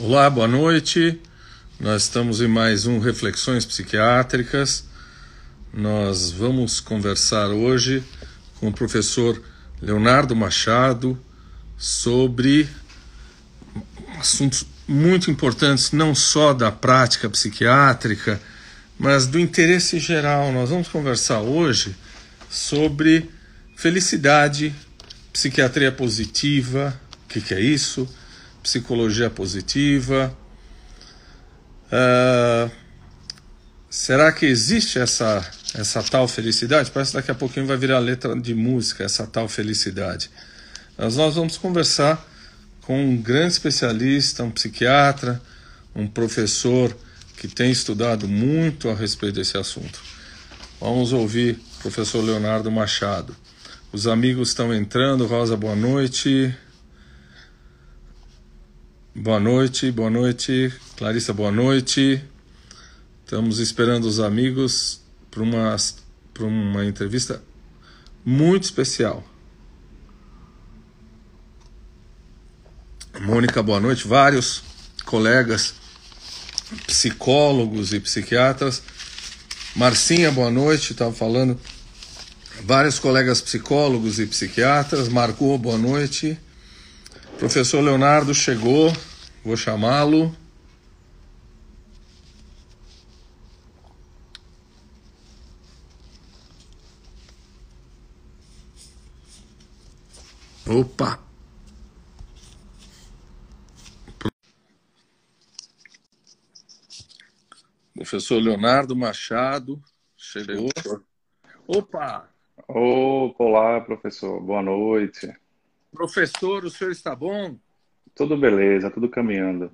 Olá, boa noite. Nós estamos em mais um Reflexões Psiquiátricas. Nós vamos conversar hoje com o professor Leonardo Machado sobre assuntos muito importantes, não só da prática psiquiátrica, mas do interesse geral. Nós vamos conversar hoje sobre felicidade, psiquiatria positiva, o que, que é isso? Psicologia positiva. Uh, será que existe essa, essa tal felicidade? Parece que daqui a pouquinho vai virar letra de música, essa tal felicidade. Mas nós vamos conversar com um grande especialista, um psiquiatra, um professor que tem estudado muito a respeito desse assunto. Vamos ouvir o professor Leonardo Machado. Os amigos estão entrando. Rosa, boa noite. Boa noite, boa noite. Clarissa, boa noite. Estamos esperando os amigos para uma, uma entrevista muito especial. Mônica, boa noite. Vários colegas psicólogos e psiquiatras. Marcinha, boa noite. Estava falando. Vários colegas psicólogos e psiquiatras. Marcou, boa noite. Professor Leonardo chegou. Vou chamá-lo. Opa! Professor Leonardo Machado chegou. Opa! Opa, olá, professor. Boa noite. Professor, o senhor está bom? Tudo beleza, tudo caminhando.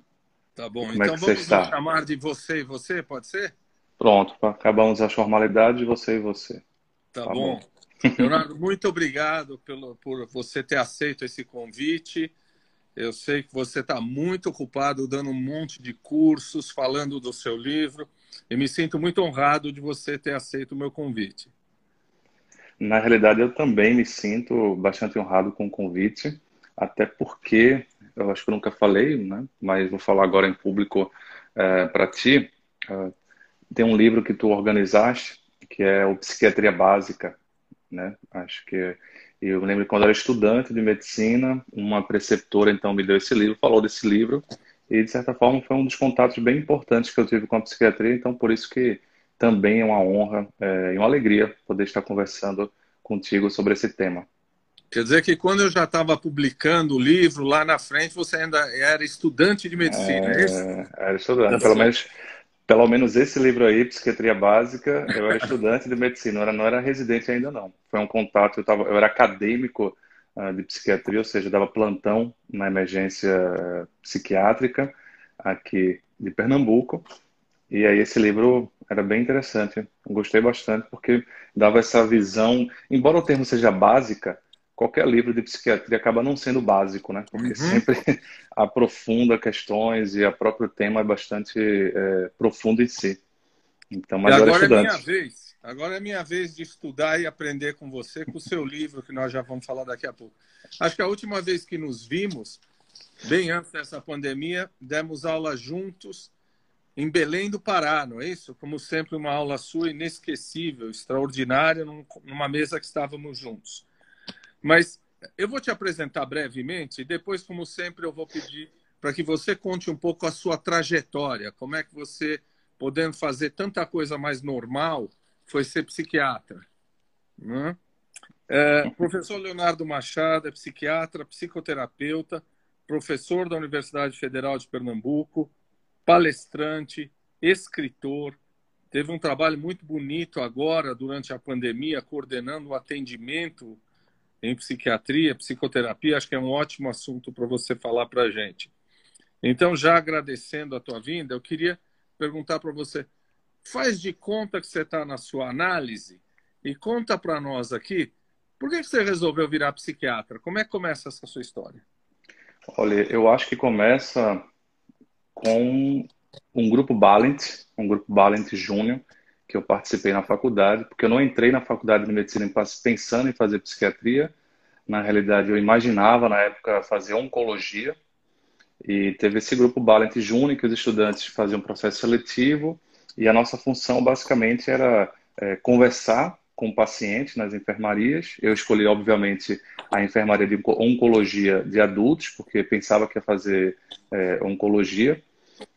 Tá bom, Como é então é vamos chamar de você e você, pode ser? Pronto, acabamos as formalidades de você e você. Tá, tá bom. bom. Leonardo, muito obrigado pelo, por você ter aceito esse convite. Eu sei que você está muito ocupado dando um monte de cursos, falando do seu livro, e me sinto muito honrado de você ter aceito o meu convite. Na realidade, eu também me sinto bastante honrado com o convite, até porque eu acho que eu nunca falei, né? mas vou falar agora em público é, para ti. É, tem um livro que tu organizaste, que é o Psiquiatria Básica. Né? Acho que eu lembro quando eu era estudante de medicina, uma preceptora então me deu esse livro, falou desse livro, e de certa forma foi um dos contatos bem importantes que eu tive com a psiquiatria, então por isso que também é uma honra é, e uma alegria poder estar conversando contigo sobre esse tema. Quer dizer que quando eu já estava publicando o livro, lá na frente você ainda era estudante de medicina, é, é isso? Era estudante, pelo menos, pelo menos esse livro aí, Psiquiatria Básica, eu era estudante de medicina, não era, não era residente ainda não. Foi um contato, eu, tava, eu era acadêmico uh, de psiquiatria, ou seja, dava plantão na emergência psiquiátrica aqui de Pernambuco. E aí esse livro era bem interessante, gostei bastante, porque dava essa visão, embora o termo seja básica, qualquer livro de psiquiatria acaba não sendo básico, né? Porque uhum. sempre aprofunda questões e o próprio tema é bastante é, profundo em si. Então, mas e agora é minha vez. Agora é minha vez de estudar e aprender com você, com o seu livro, que nós já vamos falar daqui a pouco. Acho que a última vez que nos vimos, bem antes dessa pandemia, demos aula juntos em Belém do Pará, não é isso? Como sempre, uma aula sua inesquecível, extraordinária, numa mesa que estávamos juntos. Mas eu vou te apresentar brevemente e depois, como sempre, eu vou pedir para que você conte um pouco a sua trajetória. Como é que você, podendo fazer tanta coisa mais normal, foi ser psiquiatra? Né? É, professor Leonardo Machado é psiquiatra, psicoterapeuta, professor da Universidade Federal de Pernambuco, palestrante, escritor. Teve um trabalho muito bonito agora, durante a pandemia, coordenando o atendimento em psiquiatria, psicoterapia, acho que é um ótimo assunto para você falar para a gente. Então, já agradecendo a tua vinda, eu queria perguntar para você, faz de conta que você está na sua análise e conta para nós aqui, por que você resolveu virar psiquiatra? Como é que começa essa sua história? Olha, eu acho que começa com um grupo Balent, um grupo Balent Júnior, que eu participei na faculdade, porque eu não entrei na faculdade de medicina pensando em fazer psiquiatria. Na realidade, eu imaginava na época fazer oncologia. E teve esse grupo Ballant Júnior, que os estudantes faziam um processo seletivo, e a nossa função basicamente era é, conversar com o paciente nas enfermarias. Eu escolhi, obviamente, a enfermaria de oncologia de adultos, porque pensava que ia fazer é, oncologia.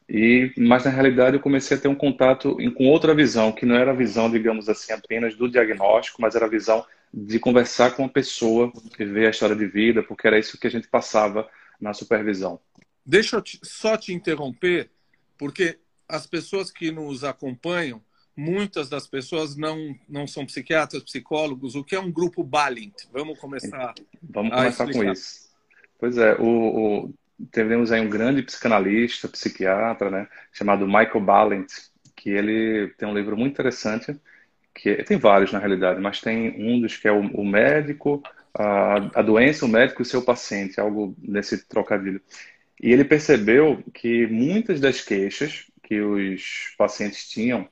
E, mas na realidade eu comecei a ter um contato com outra visão, que não era a visão, digamos assim, apenas do diagnóstico, mas era a visão de conversar com a pessoa e ver a história de vida, porque era isso que a gente passava na supervisão. Deixa eu te, só te interromper, porque as pessoas que nos acompanham, muitas das pessoas não, não são psiquiatras, psicólogos. O que é um grupo Balint? Vamos começar. Vamos começar com isso. Pois é, o, o, temos aí um grande psicanalista, psiquiatra, né, chamado Michael Balint, que ele tem um livro muito interessante, que tem vários na realidade, mas tem um dos que é o, o médico, a, a doença, o médico e o seu paciente, algo nesse trocadilho. E ele percebeu que muitas das queixas que os pacientes tinham,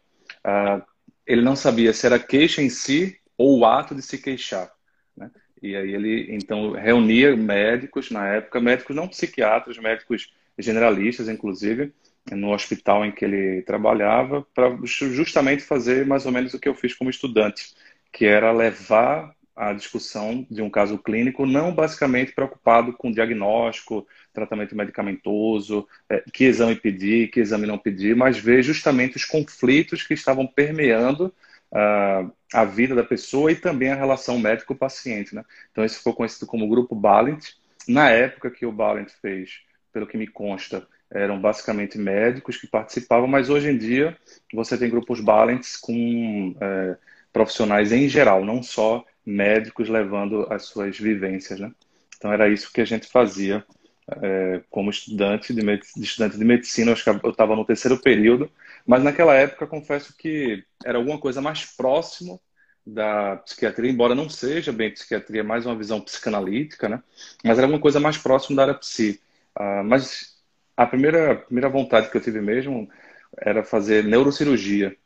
uh, ele não sabia se era queixa em si ou o ato de se queixar. Né? E aí ele, então, reunia médicos, na época, médicos não psiquiatras, médicos generalistas, inclusive, no hospital em que ele trabalhava, para justamente fazer mais ou menos o que eu fiz como estudante, que era levar a discussão de um caso clínico, não basicamente preocupado com diagnóstico, tratamento medicamentoso, é, que exame pedir, que exame não pedir, mas ver justamente os conflitos que estavam permeando uh, a vida da pessoa e também a relação médico-paciente. Né? Então, isso foi conhecido como Grupo Balint. Na época que o Balint fez, pelo que me consta, eram basicamente médicos que participavam, mas hoje em dia você tem grupos Balents com é, profissionais em geral, não só médicos levando as suas vivências, né? Então era isso que a gente fazia é, como estudante de, de, estudante de medicina. Eu estava no terceiro período, mas naquela época confesso que era alguma coisa mais próximo da psiquiatria, embora não seja bem psiquiatria, mais uma visão psicanalítica, né? Mas era alguma coisa mais próximo da área psi. Uh, mas a primeira, a primeira vontade que eu tive mesmo era fazer neurocirurgia.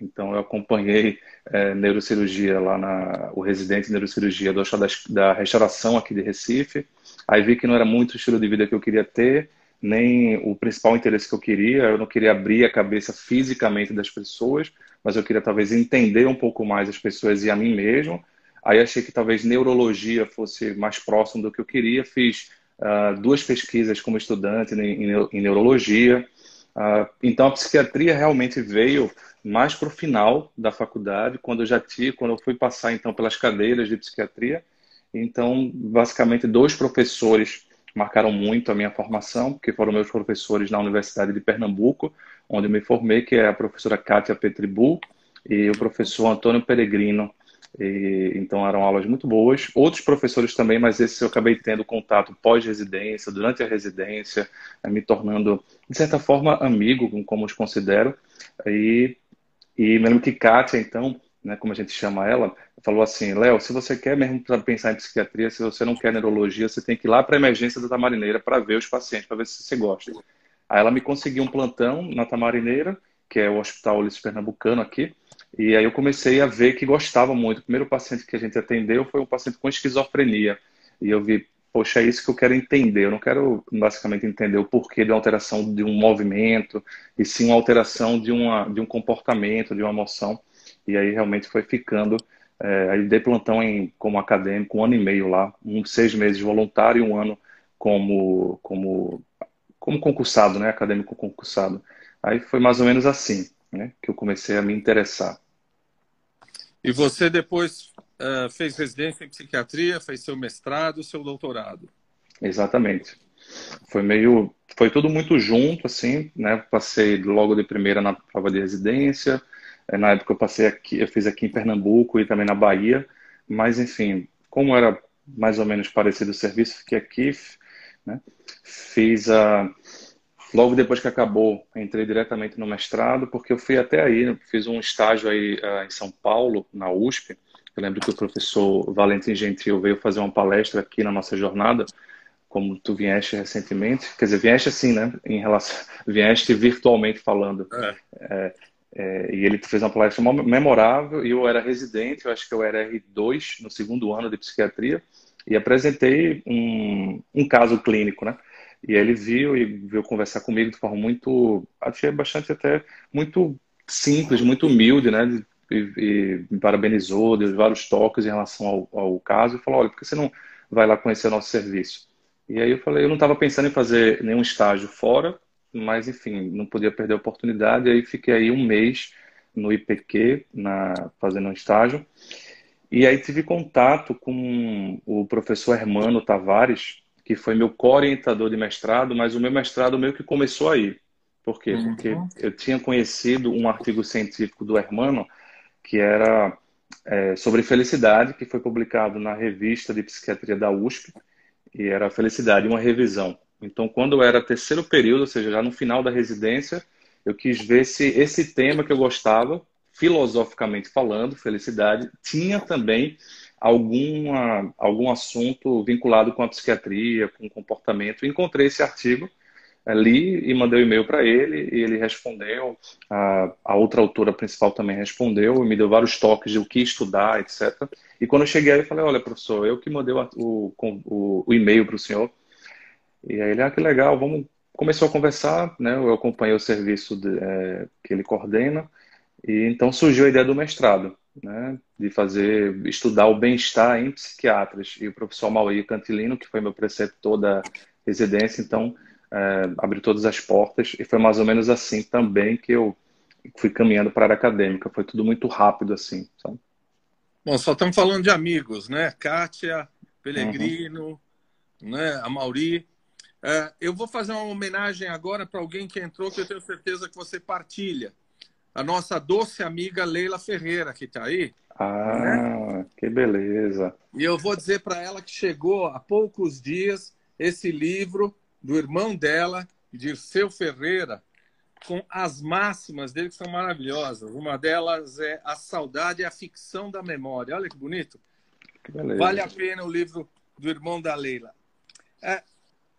Então, eu acompanhei é, neurocirurgia lá na o residente de neurocirurgia do da, da Restauração aqui de Recife. Aí vi que não era muito o estilo de vida que eu queria ter, nem o principal interesse que eu queria. Eu não queria abrir a cabeça fisicamente das pessoas, mas eu queria talvez entender um pouco mais as pessoas e a mim mesmo. Aí achei que talvez neurologia fosse mais próximo do que eu queria. Fiz uh, duas pesquisas como estudante em, em, em neurologia. Uh, então a psiquiatria realmente veio mais para o final da faculdade, quando eu já tinha, quando eu fui passar então pelas cadeiras de psiquiatria. Então, basicamente, dois professores marcaram muito a minha formação, que foram meus professores na Universidade de Pernambuco, onde eu me formei, que é a professora Kátia Petribu e o professor Antônio Peregrino. E, então eram aulas muito boas. Outros professores também, mas esses eu acabei tendo contato pós-residência, durante a residência, me tornando, de certa forma, amigo, como os considero. E e me lembro que Kátia, então, né, como a gente chama ela, falou assim: Léo, se você quer mesmo pensar em psiquiatria, se você não quer neurologia, você tem que ir lá para a emergência da Tamarineira para ver os pacientes, para ver se você gosta. Aí ela me conseguiu um plantão na Tamarineira, que é o Hospital Ulisses Pernambucano aqui, e aí eu comecei a ver que gostava muito. O primeiro paciente que a gente atendeu foi um paciente com esquizofrenia. E eu vi, poxa, é isso que eu quero entender. Eu não quero basicamente entender o porquê de uma alteração de um movimento, e sim uma alteração de, uma, de um comportamento, de uma emoção. E aí realmente foi ficando. É, aí dei plantão em, como acadêmico, um ano e meio lá, um, seis meses voluntário e um ano como, como, como concursado, né? Acadêmico concursado. Aí foi mais ou menos assim né? que eu comecei a me interessar. E você depois uh, fez residência em psiquiatria, fez seu mestrado, seu doutorado. Exatamente. Foi meio, foi tudo muito junto, assim, né? Passei logo de primeira na prova de residência. Eh, na época eu passei aqui, eu fiz aqui em Pernambuco e também na Bahia. Mas enfim, como era mais ou menos parecido o serviço, fiquei aqui, né? Fiz a logo depois que acabou, entrei diretamente no mestrado, porque eu fui até aí, fiz um estágio aí uh, em São Paulo, na USP, eu lembro que o professor Valentim Gentil veio fazer uma palestra aqui na nossa jornada, como tu vieste recentemente. Quer dizer, vieste assim, né? Em relação, vieste virtualmente falando. É. É, é, e ele fez uma palestra memorável e eu era residente, eu acho que eu era R2 no segundo ano de psiquiatria e apresentei um, um caso clínico, né? E ele viu e veio conversar comigo de forma muito, achei bastante até muito simples, muito humilde, né? E, e me parabenizou, deu vários toques em relação ao, ao caso e falou: olha, por que você não vai lá conhecer o nosso serviço? E aí eu falei: eu não estava pensando em fazer nenhum estágio fora, mas enfim, não podia perder a oportunidade. E aí fiquei aí um mês no IPQ, na, fazendo um estágio. E aí tive contato com o professor Hermano Tavares, que foi meu co-orientador de mestrado, mas o meu mestrado meio que começou aí. Por quê? Uhum. Porque eu tinha conhecido um artigo científico do Hermano que era é, sobre felicidade, que foi publicado na revista de psiquiatria da USP, e era Felicidade, uma revisão. Então, quando era terceiro período, ou seja, já no final da residência, eu quis ver se esse tema que eu gostava, filosoficamente falando, felicidade, tinha também alguma, algum assunto vinculado com a psiquiatria, com o comportamento. Encontrei esse artigo, li e mandei um e-mail para ele, e ele respondeu. A, a outra autora principal também respondeu, e me deu vários toques de o que estudar, etc. E quando eu cheguei aí, eu falei: Olha, professor, eu que mandei o, o, o, o e-mail para o senhor. E aí ele, ah, que legal, vamos. Começou a conversar, né? Eu acompanhei o serviço de, é, que ele coordena, e então surgiu a ideia do mestrado né, de fazer, estudar o bem-estar em psiquiatras. E o professor Mauri Cantilino, que foi meu preceptor da residência, então é, abriu todas as portas. E foi mais ou menos assim também que eu fui caminhando para a área acadêmica. Foi tudo muito rápido assim, sabe? Bom, só estamos falando de amigos, né? Kátia, Pellegrino, uhum. né? a Mauri. É, eu vou fazer uma homenagem agora para alguém que entrou, que eu tenho certeza que você partilha a nossa doce amiga Leila Ferreira, que está aí. Ah, né? que beleza. E eu vou dizer para ela que chegou há poucos dias esse livro do irmão dela, Dirceu Ferreira, com as máximas dele que são maravilhosas. Uma delas é A Saudade e a Ficção da Memória. Olha que bonito. Que vale a pena o livro do irmão da Leila. É,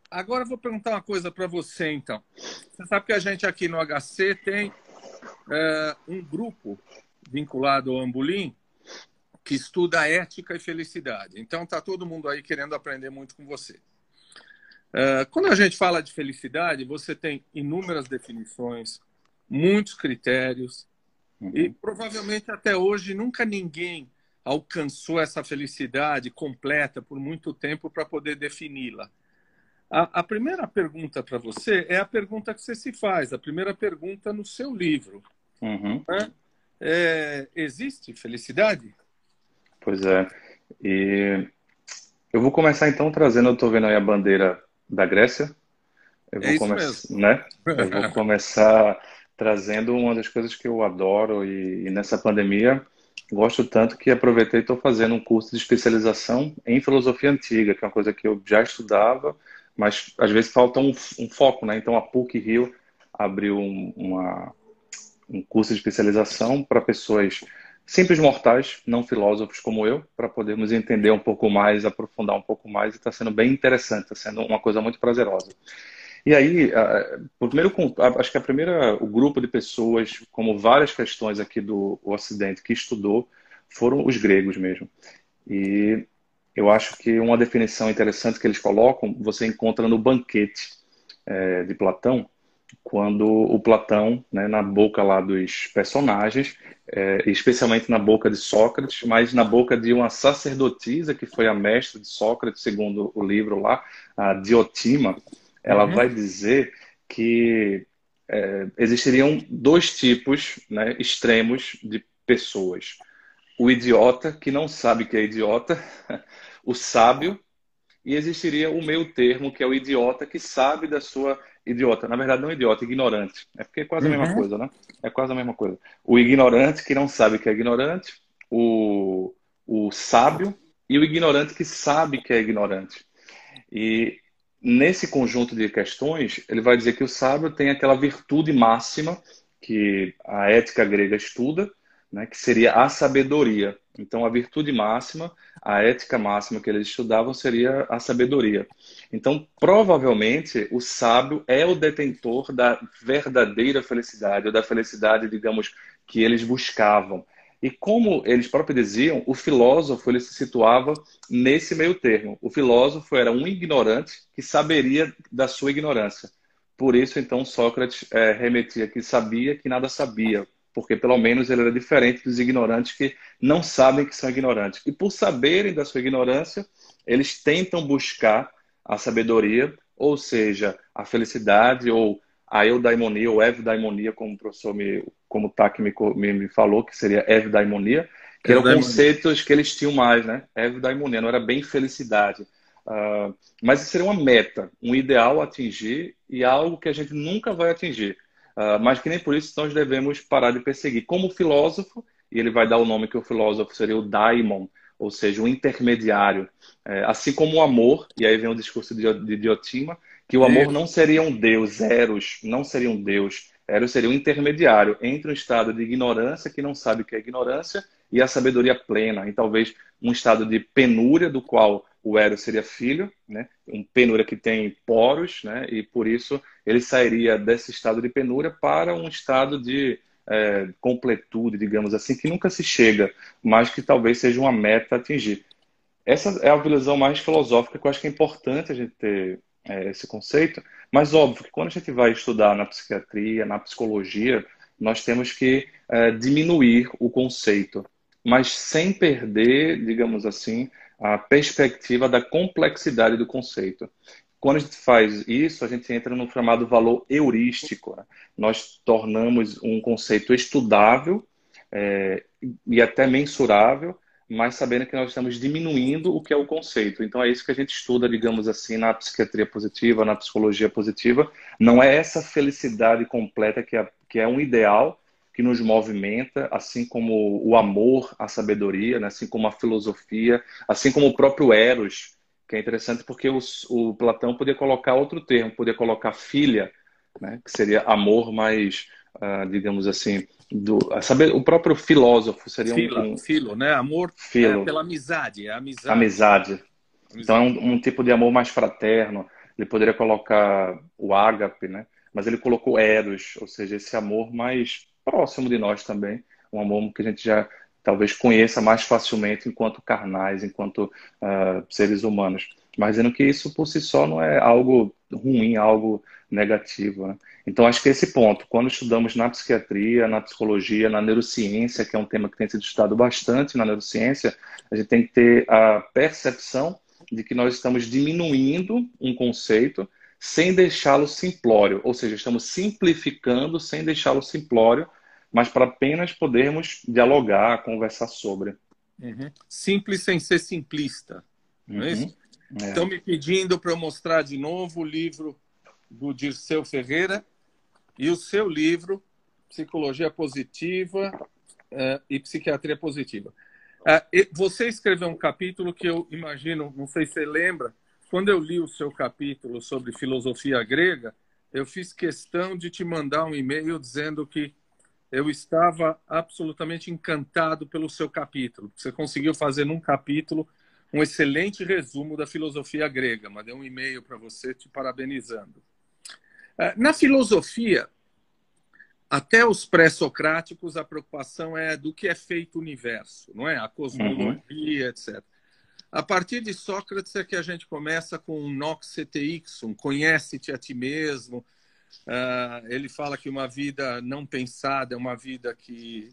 agora eu vou perguntar uma coisa para você, então. Você sabe que a gente aqui no HC tem é, um grupo vinculado ao Ambulim que estuda ética e felicidade. Então, está todo mundo aí querendo aprender muito com você. É, quando a gente fala de felicidade, você tem inúmeras definições, muitos critérios, uhum. e provavelmente até hoje nunca ninguém alcançou essa felicidade completa por muito tempo para poder defini-la. A, a, primeira pergunta para você é a pergunta que você se faz, a primeira pergunta no seu livro. Uhum. Né? É, existe felicidade? Pois é. E eu vou começar então trazendo, eu estou vendo aí a bandeira da Grécia. Eu vou, é come... né? eu vou começar trazendo uma das coisas que eu adoro e, e nessa pandemia gosto tanto que aproveitei e estou fazendo um curso de especialização em filosofia antiga, que é uma coisa que eu já estudava, mas às vezes falta um, um foco, né? Então a PUC Rio abriu um, uma, um curso de especialização para pessoas simples mortais, não filósofos como eu, para podermos entender um pouco mais, aprofundar um pouco mais, está sendo bem interessante, está sendo uma coisa muito prazerosa. E aí, o primeiro, acho que a primeira, o grupo de pessoas, como várias questões aqui do Ocidente que estudou, foram os gregos mesmo. E eu acho que uma definição interessante que eles colocam, você encontra no banquete é, de Platão, quando o Platão, né, na boca lá dos personagens, é, especialmente na boca de Sócrates, mas na boca de uma sacerdotisa que foi a mestra de Sócrates, segundo o livro lá, a Diotima, ela uhum. vai dizer que é, existiriam dois tipos né, extremos de pessoas. O idiota, que não sabe que é idiota, o sábio, e existiria o meio termo, que é o idiota que sabe da sua idiota. Na verdade, não idiota, ignorante. É porque é quase a mesma uhum. coisa, né? É quase a mesma coisa. O ignorante que não sabe que é ignorante, o, o sábio e o ignorante que sabe que é ignorante. E nesse conjunto de questões, ele vai dizer que o sábio tem aquela virtude máxima que a ética grega estuda, né, que seria a sabedoria. Então, a virtude máxima, a ética máxima que eles estudavam seria a sabedoria. Então, provavelmente, o sábio é o detentor da verdadeira felicidade, ou da felicidade, digamos, que eles buscavam. E como eles próprios diziam, o filósofo ele se situava nesse meio termo. O filósofo era um ignorante que saberia da sua ignorância. Por isso, então, Sócrates é, remetia que sabia que nada sabia, porque pelo menos ele era diferente dos ignorantes que não sabem que são ignorantes. E por saberem da sua ignorância, eles tentam buscar a sabedoria, ou seja, a felicidade ou a eudaimonia ou evdaimonia, como o professor me, como o Tak me, me, me falou, que seria evdaimonia, que eram conceitos que eles tinham mais, né? Evdaimonia, não era bem felicidade. Uh, mas isso seria uma meta, um ideal a atingir e algo que a gente nunca vai atingir. Uh, mas que nem por isso nós devemos parar de perseguir. Como filósofo, e ele vai dar o nome que o filósofo seria o daimon, ou seja, o intermediário. É, assim como o amor, e aí vem o discurso de Diotima, que o amor não seria um Deus, Eros não seria um Deus. Eros seria um intermediário entre um estado de ignorância, que não sabe o que é ignorância, e a sabedoria plena, e talvez um estado de penúria, do qual o Eros seria filho, né? um penúria que tem poros, né? e por isso ele sairia desse estado de penúria para um estado de é, completude, digamos assim, que nunca se chega, mas que talvez seja uma meta atingir. Essa é a visão mais filosófica que eu acho que é importante a gente ter é, esse conceito, mas óbvio que quando a gente vai estudar na psiquiatria, na psicologia, nós temos que é, diminuir o conceito, mas sem perder, digamos assim, a perspectiva da complexidade do conceito. Quando a gente faz isso, a gente entra no chamado valor heurístico. Né? Nós tornamos um conceito estudável é, e até mensurável mas sabendo que nós estamos diminuindo o que é o conceito. Então é isso que a gente estuda, digamos assim, na psiquiatria positiva, na psicologia positiva. Não é essa felicidade completa que é, que é um ideal que nos movimenta, assim como o amor, a sabedoria, né? assim como a filosofia, assim como o próprio Eros, que é interessante porque os, o Platão podia colocar outro termo, podia colocar filha, né? que seria amor mais, uh, digamos assim, do saber o próprio filósofo seria filo, um, filo né amor filo. É pela amizade é amizade amizade, amizade. então é um, um, tipo de amor mais fraterno ele poderia colocar o ágape né mas ele colocou eros ou seja esse amor mais próximo de nós também. Um amor que a gente já talvez conheça mais facilmente enquanto carnais enquanto uh, seres humanos. Mas dizendo que isso por si só não é algo ruim algo negativo né? Então, acho que esse ponto, quando estudamos na psiquiatria, na psicologia, na neurociência, que é um tema que tem sido estudado bastante na neurociência, a gente tem que ter a percepção de que nós estamos diminuindo um conceito sem deixá-lo simplório, ou seja, estamos simplificando sem deixá-lo simplório, mas para apenas podermos dialogar, conversar sobre. Uhum. Simples sem ser simplista, não é isso? Uhum. É. Estão me pedindo para eu mostrar de novo o livro do Dirceu Ferreira, e o seu livro, Psicologia Positiva uh, e Psiquiatria Positiva. Uh, você escreveu um capítulo que eu imagino, não sei se você lembra, quando eu li o seu capítulo sobre filosofia grega, eu fiz questão de te mandar um e-mail dizendo que eu estava absolutamente encantado pelo seu capítulo. Você conseguiu fazer num capítulo um excelente resumo da filosofia grega. Mandei um e-mail para você te parabenizando. É, na filosofia, até os pré-socráticos, a preocupação é do que é feito o universo, não é? A cosmologia, uhum. etc. A partir de Sócrates é que a gente começa com o nox ixum, conhece-te a ti mesmo. Uh, ele fala que uma vida não pensada é uma vida que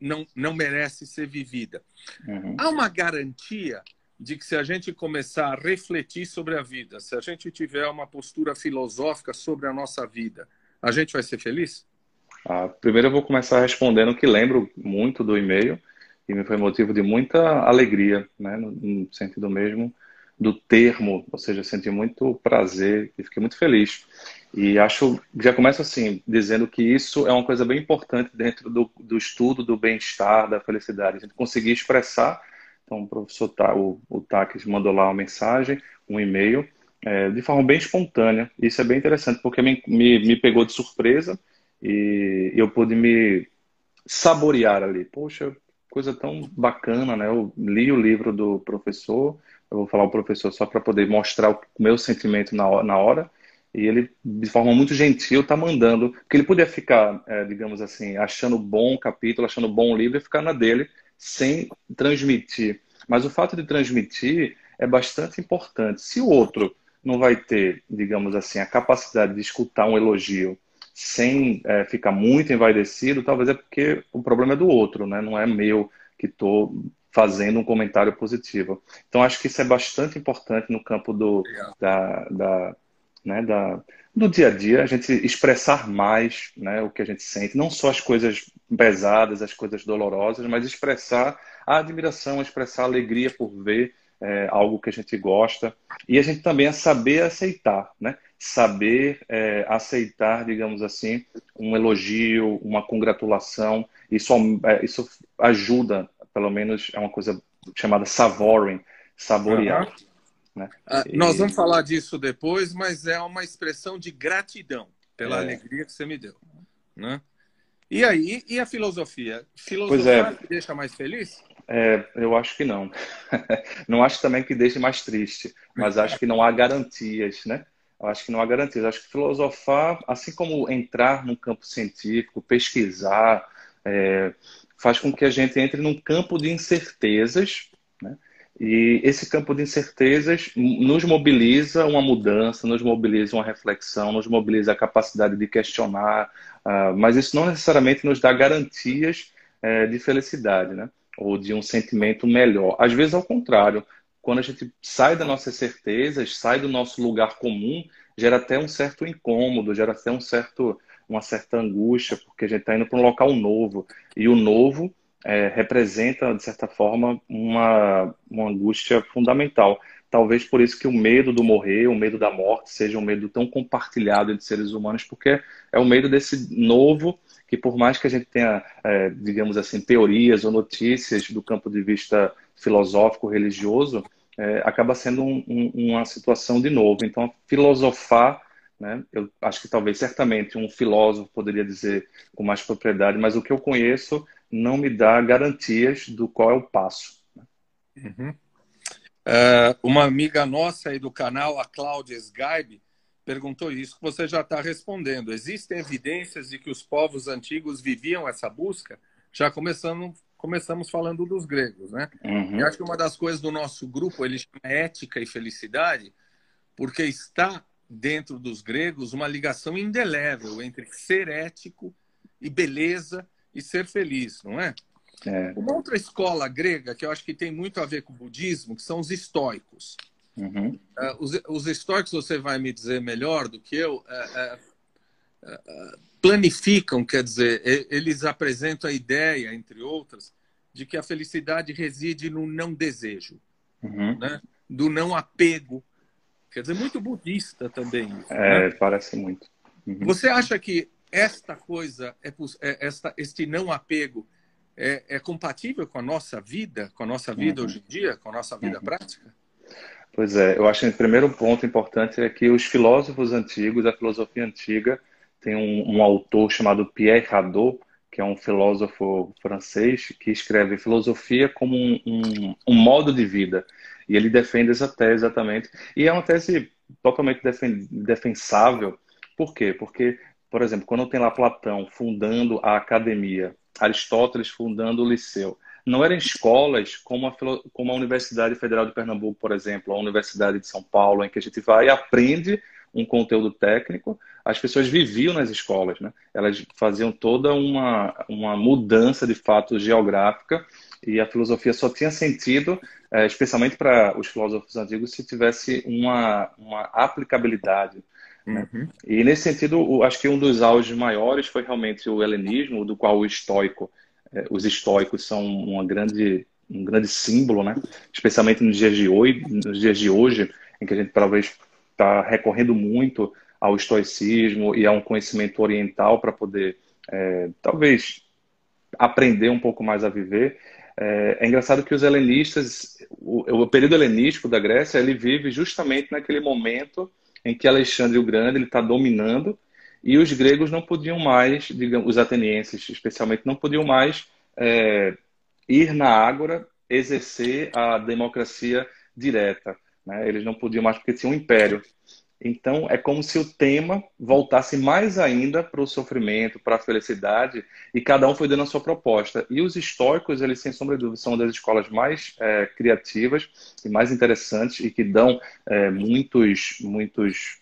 não, não merece ser vivida. Uhum. Há uma garantia de que se a gente começar a refletir sobre a vida, se a gente tiver uma postura filosófica sobre a nossa vida, a gente vai ser feliz? Ah, primeiro eu vou começar respondendo que lembro muito do e-mail e me foi motivo de muita alegria, né, no, no sentido mesmo do termo, ou seja, senti muito prazer e fiquei muito feliz. E acho, já começo assim, dizendo que isso é uma coisa bem importante dentro do, do estudo do bem-estar, da felicidade. A gente conseguir expressar então, o professor tá, o, o Takis mandou lá uma mensagem, um e-mail, é, de forma bem espontânea. Isso é bem interessante, porque me, me, me pegou de surpresa e eu pude me saborear ali. Poxa, coisa tão bacana, né? Eu li o livro do professor, eu vou falar o professor só para poder mostrar o meu sentimento na na hora e ele, de forma muito gentil, está mandando. Porque ele podia ficar, é, digamos assim, achando bom o capítulo, achando bom o livro e ficar na dele, sem transmitir. Mas o fato de transmitir é bastante importante. Se o outro não vai ter, digamos assim, a capacidade de escutar um elogio sem é, ficar muito envaidecido, talvez é porque o problema é do outro, né? não é meu que estou fazendo um comentário positivo. Então, acho que isso é bastante importante no campo do, da, da, né, da, do dia a dia, a gente expressar mais né, o que a gente sente, não só as coisas pesadas, as coisas dolorosas, mas expressar a admiração, expressar a alegria por ver é, algo que a gente gosta. E a gente também é saber aceitar, né? Saber é, aceitar, digamos assim, um elogio, uma congratulação. Isso, é, isso ajuda, pelo menos, é uma coisa chamada savoring, saborear. Uhum. Né? Ah, e... Nós vamos falar disso depois, mas é uma expressão de gratidão pela é. alegria que você me deu. Né? E aí, e a filosofia? Filosofia é. deixa mais feliz? É, eu acho que não. não acho também que deixe mais triste, mas acho que não há garantias, né? Eu acho que não há garantias. Acho que filosofar, assim como entrar num campo científico, pesquisar, é, faz com que a gente entre num campo de incertezas? E esse campo de incertezas nos mobiliza uma mudança, nos mobiliza uma reflexão, nos mobiliza a capacidade de questionar, uh, mas isso não necessariamente nos dá garantias uh, de felicidade, né? Ou de um sentimento melhor. Às vezes, ao contrário, quando a gente sai das nossas certezas, sai do nosso lugar comum, gera até um certo incômodo, gera até um certo, uma certa angústia, porque a gente está indo para um local novo. E o novo é, representa, de certa forma, uma, uma angústia fundamental. Talvez por isso que o medo do morrer, o medo da morte, seja um medo tão compartilhado entre seres humanos, porque é o medo desse novo que, por mais que a gente tenha, é, digamos assim, teorias ou notícias do campo de vista filosófico, religioso, é, acaba sendo um, um, uma situação de novo. Então, filosofar né? Eu acho que talvez certamente um filósofo poderia dizer com mais propriedade, mas o que eu conheço não me dá garantias do qual é o passo. Uhum. Uh, uma amiga nossa aí do canal, a Cláudia Sgaibe, perguntou isso, que você já está respondendo. Existem evidências de que os povos antigos viviam essa busca? Já começando, começamos falando dos gregos, né? Uhum. Eu acho que uma das coisas do nosso grupo, ele chama ética e felicidade, porque está dentro dos gregos uma ligação indelével entre ser ético e beleza e ser feliz, não é? é? Uma outra escola grega que eu acho que tem muito a ver com o budismo, que são os estoicos. Uhum. Uh, os, os, estoicos, você vai me dizer melhor do que eu, uh, uh, planificam, quer dizer, eles apresentam a ideia, entre outras, de que a felicidade reside no não desejo, uhum. né? do não apego. Quer dizer, muito budista também. É, né? parece muito. Uhum. Você acha que esta coisa, é, é, esta, este não apego, é, é, compatível com a nossa vida, com a nossa vida uhum. hoje em dia, com a nossa vida uhum. prática? Pois é, eu acho que o primeiro ponto importante é que os filósofos antigos, a filosofia antiga, tem um, um autor chamado Pierre Hadot, que é um filósofo francês, que escreve filosofia como um, um, um modo de vida. E ele defende essa tese exatamente. E é uma tese totalmente defensável. Por quê? Porque por exemplo, quando tem lá Platão fundando a academia, Aristóteles fundando o liceu, não eram escolas como a, como a Universidade Federal de Pernambuco, por exemplo, a Universidade de São Paulo, em que a gente vai e aprende um conteúdo técnico, as pessoas viviam nas escolas, né? Elas faziam toda uma, uma mudança de fato geográfica e a filosofia só tinha sentido, é, especialmente para os filósofos antigos, se tivesse uma, uma aplicabilidade? Uhum. E nesse sentido, acho que um dos auges maiores foi realmente o helenismo, do qual o estoico, eh, os estoicos são uma grande, um grande símbolo, né? especialmente nos dias de hoje, nos dias de hoje em que a gente talvez está recorrendo muito ao estoicismo e a um conhecimento oriental para poder, é, talvez, aprender um pouco mais a viver. É, é, engraçado que os helenistas, o, o período helenístico da Grécia, ele vive justamente naquele momento em que Alexandre o Grande está dominando e os gregos não podiam mais, digamos, os atenienses especialmente, não podiam mais é, ir na ágora exercer a democracia direta. Né? Eles não podiam mais porque tinham um império. Então, é como se o tema voltasse mais ainda para o sofrimento, para a felicidade, e cada um foi dando a sua proposta. E os históricos, eles, sem sombra de dúvida, são uma das escolas mais é, criativas e mais interessantes e que dão é, muitos, muitos,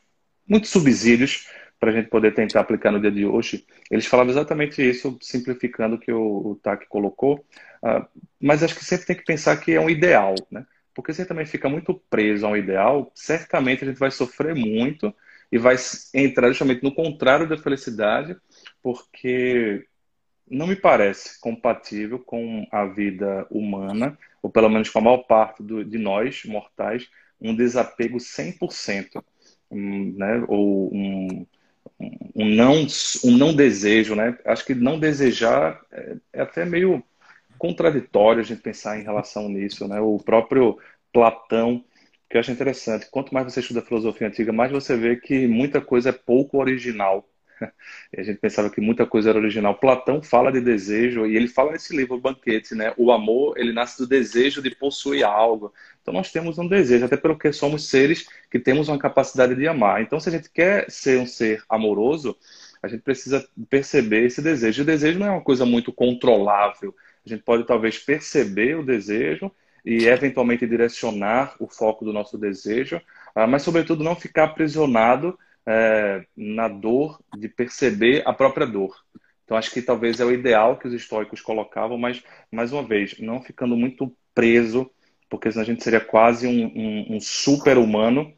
muitos subsídios para a gente poder tentar aplicar no dia de hoje. Eles falavam exatamente isso, simplificando o que o, o TAC colocou, uh, mas acho que sempre tem que pensar que é um ideal, né? Porque você também fica muito preso a um ideal, certamente a gente vai sofrer muito e vai entrar justamente no contrário da felicidade, porque não me parece compatível com a vida humana, ou pelo menos com a maior parte do, de nós, mortais, um desapego 100%, um, né? ou um, um, não, um não desejo. Né? Acho que não desejar é, é até meio contraditório a gente pensar em relação nisso, né? O próprio Platão, que eu acho interessante. Quanto mais você estuda filosofia antiga, mais você vê que muita coisa é pouco original. E a gente pensava que muita coisa era original. Platão fala de desejo e ele fala nesse livro Banquete, né? O amor, ele nasce do desejo de possuir algo. Então nós temos um desejo, até porque somos seres que temos uma capacidade de amar. Então se a gente quer ser um ser amoroso, a gente precisa perceber esse desejo. O desejo não é uma coisa muito controlável. A gente pode talvez perceber o desejo e eventualmente direcionar o foco do nosso desejo, ah, mas sobretudo não ficar aprisionado é, na dor de perceber a própria dor. Então acho que talvez é o ideal que os históricos colocavam, mas mais uma vez não ficando muito preso, porque senão a gente seria quase um, um, um super humano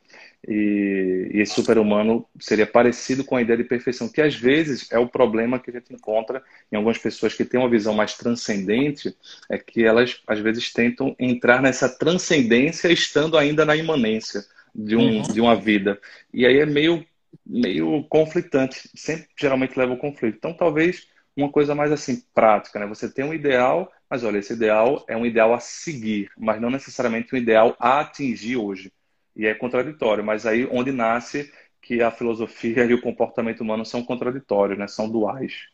e, e esse super-humano seria parecido com a ideia de perfeição, que às vezes é o problema que a gente encontra em algumas pessoas que têm uma visão mais transcendente, é que elas às vezes tentam entrar nessa transcendência estando ainda na imanência de, um, uhum. de uma vida. E aí é meio, meio conflitante, sempre geralmente leva ao conflito. Então talvez uma coisa mais assim prática, né? Você tem um ideal, mas olha, esse ideal é um ideal a seguir, mas não necessariamente um ideal a atingir hoje. E é contraditório, mas aí onde nasce que a filosofia e o comportamento humano são contraditórios, né? são duais.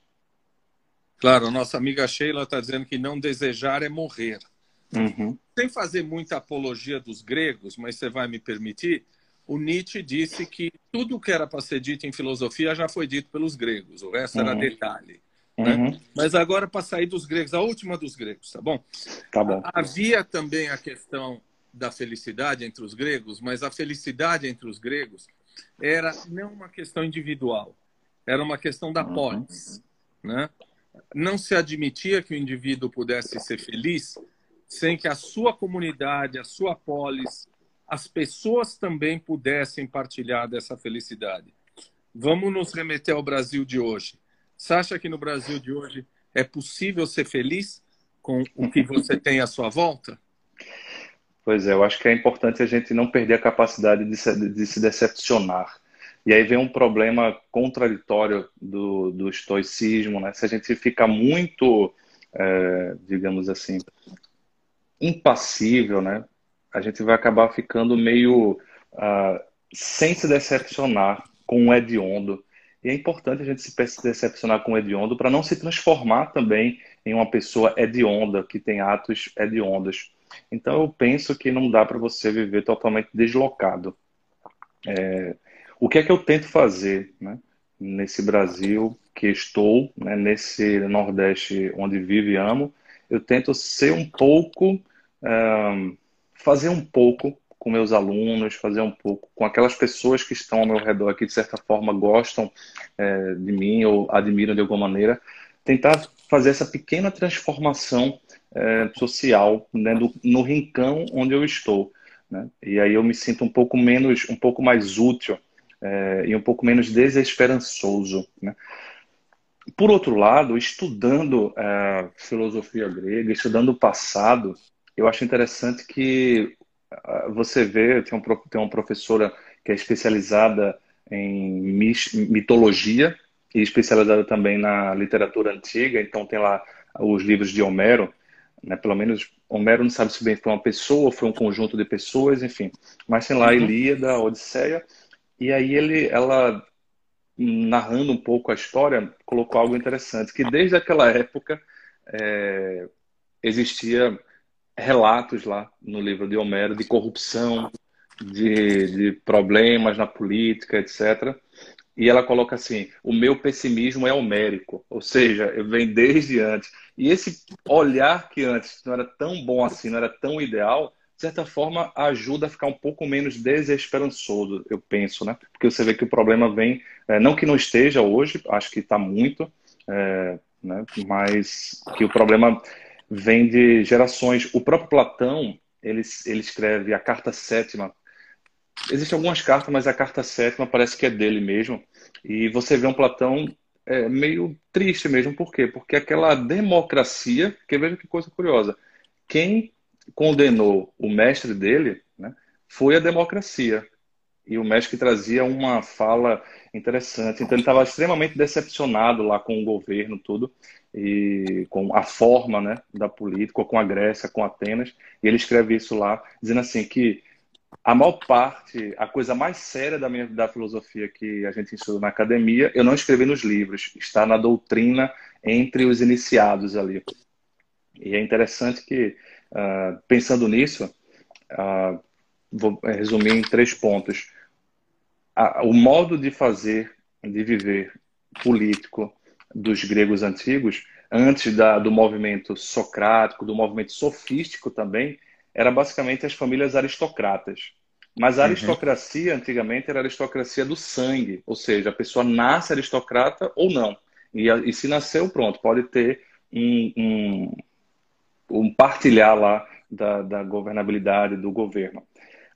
Claro, nossa amiga Sheila está dizendo que não desejar é morrer. Uhum. Sem fazer muita apologia dos gregos, mas você vai me permitir, o Nietzsche disse que tudo que era para ser dito em filosofia já foi dito pelos gregos, o resto uhum. era detalhe. Né? Uhum. Mas agora, para sair dos gregos, a última dos gregos, tá bom? Tá bom. Havia também a questão da felicidade entre os gregos, mas a felicidade entre os gregos era não uma questão individual, era uma questão da polis. Né? Não se admitia que o indivíduo pudesse ser feliz sem que a sua comunidade, a sua polis, as pessoas também pudessem partilhar dessa felicidade. Vamos nos remeter ao Brasil de hoje. Você acha que no Brasil de hoje é possível ser feliz com o que você tem à sua volta? Pois é, eu acho que é importante a gente não perder a capacidade de se, de se decepcionar. E aí vem um problema contraditório do, do estoicismo, né? Se a gente fica muito, é, digamos assim, impassível, né? A gente vai acabar ficando meio uh, sem se decepcionar com o hediondo. E é importante a gente se decepcionar com o hediondo para não se transformar também em uma pessoa hedionda, que tem atos hediondos. Então eu penso que não dá para você viver totalmente deslocado. É, o que é que eu tento fazer né, nesse Brasil que estou, né, nesse Nordeste onde vivo e amo? Eu tento ser um pouco, fazer um pouco com meus alunos, fazer um pouco com aquelas pessoas que estão ao meu redor que de certa forma gostam é, de mim ou admiram de alguma maneira, tentar fazer essa pequena transformação é, social né, no rincão onde eu estou. Né? E aí eu me sinto um pouco menos, um pouco mais útil é, e um pouco menos desesperançoso. Né? Por outro lado, estudando é, filosofia grega, estudando o passado, eu acho interessante que é, você vê, tem, um, tem uma professora que é especializada em mitologia e especializada também na literatura antiga, então tem lá os livros de Homero, né? Pelo menos Homero não sabe se bem foi uma pessoa ou foi um conjunto de pessoas, enfim. Mas tem lá a uhum. Ilíada, a Odisseia, e aí ele, ela narrando um pouco a história, colocou algo interessante, que desde aquela época é, existia relatos lá no livro de Homero de corrupção, de, de problemas na política, etc. E ela coloca assim: o meu pessimismo é homérico, ou seja, vem desde antes. E esse olhar que antes não era tão bom assim, não era tão ideal, de certa forma ajuda a ficar um pouco menos desesperançoso, eu penso, né? Porque você vê que o problema vem, é, não que não esteja hoje, acho que está muito, é, né? mas que o problema vem de gerações. O próprio Platão, ele, ele escreve a carta sétima. Existem algumas cartas, mas a carta sétima parece que é dele mesmo. E você vê um Platão é, meio triste mesmo. Por quê? Porque aquela democracia, que veja que coisa curiosa, quem condenou o mestre dele né, foi a democracia. E o mestre trazia uma fala interessante. Então ele estava extremamente decepcionado lá com o governo, tudo, e com a forma né, da política, com a Grécia, com Atenas. E ele escreve isso lá, dizendo assim que a maior parte, a coisa mais séria da minha da filosofia que a gente estuda na academia, eu não escrevi nos livros, está na doutrina entre os iniciados ali. E é interessante que, uh, pensando nisso, uh, vou resumir em três pontos. Uh, o modo de fazer, de viver político dos gregos antigos, antes da, do movimento socrático, do movimento sofístico também, era basicamente as famílias aristocratas. Mas a uhum. aristocracia, uhum. antigamente, era a aristocracia do sangue, ou seja, a pessoa nasce aristocrata ou não. E, e se nasceu, pronto, pode ter um, um, um partilhar lá da, da, governabilidade do governo.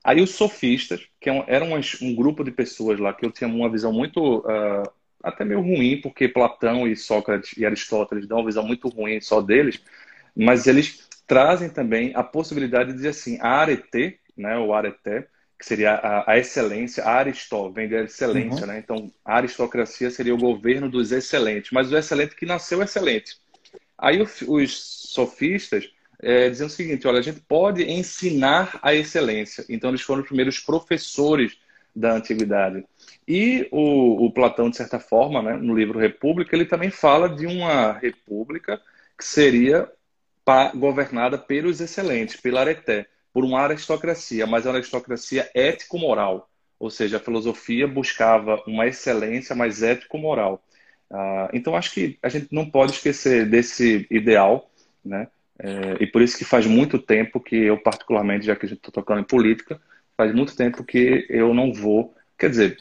Aí os sofistas, que é eram um, um, grupo de pessoas lá que eu tinha uma visão muito, uh, até meio ruim, porque Platão e Sócrates e Aristóteles dão uma visão muito ruim só deles, mas eles trazem também a possibilidade de dizer assim, a arete, né, o areté, que seria a, a excelência, a aristó, vem da excelência, uhum. né? Então, a aristocracia seria o governo dos excelentes, mas o excelente que nasceu excelente. Aí o, os sofistas é, o seguinte, olha, a gente pode ensinar a excelência. Então, eles foram os primeiros professores da antiguidade. E o, o Platão, de certa forma, né, no livro República, ele também fala de uma república que seria governada pelos excelentes, pela areté, por uma aristocracia, mas uma aristocracia ético-moral. Ou seja, a filosofia buscava uma excelência mais ético-moral. Uh, então, acho que a gente não pode esquecer desse ideal, né? É, e por isso que faz muito tempo que eu, particularmente, já que a gente está tocando em política, faz muito tempo que eu não vou. Quer dizer,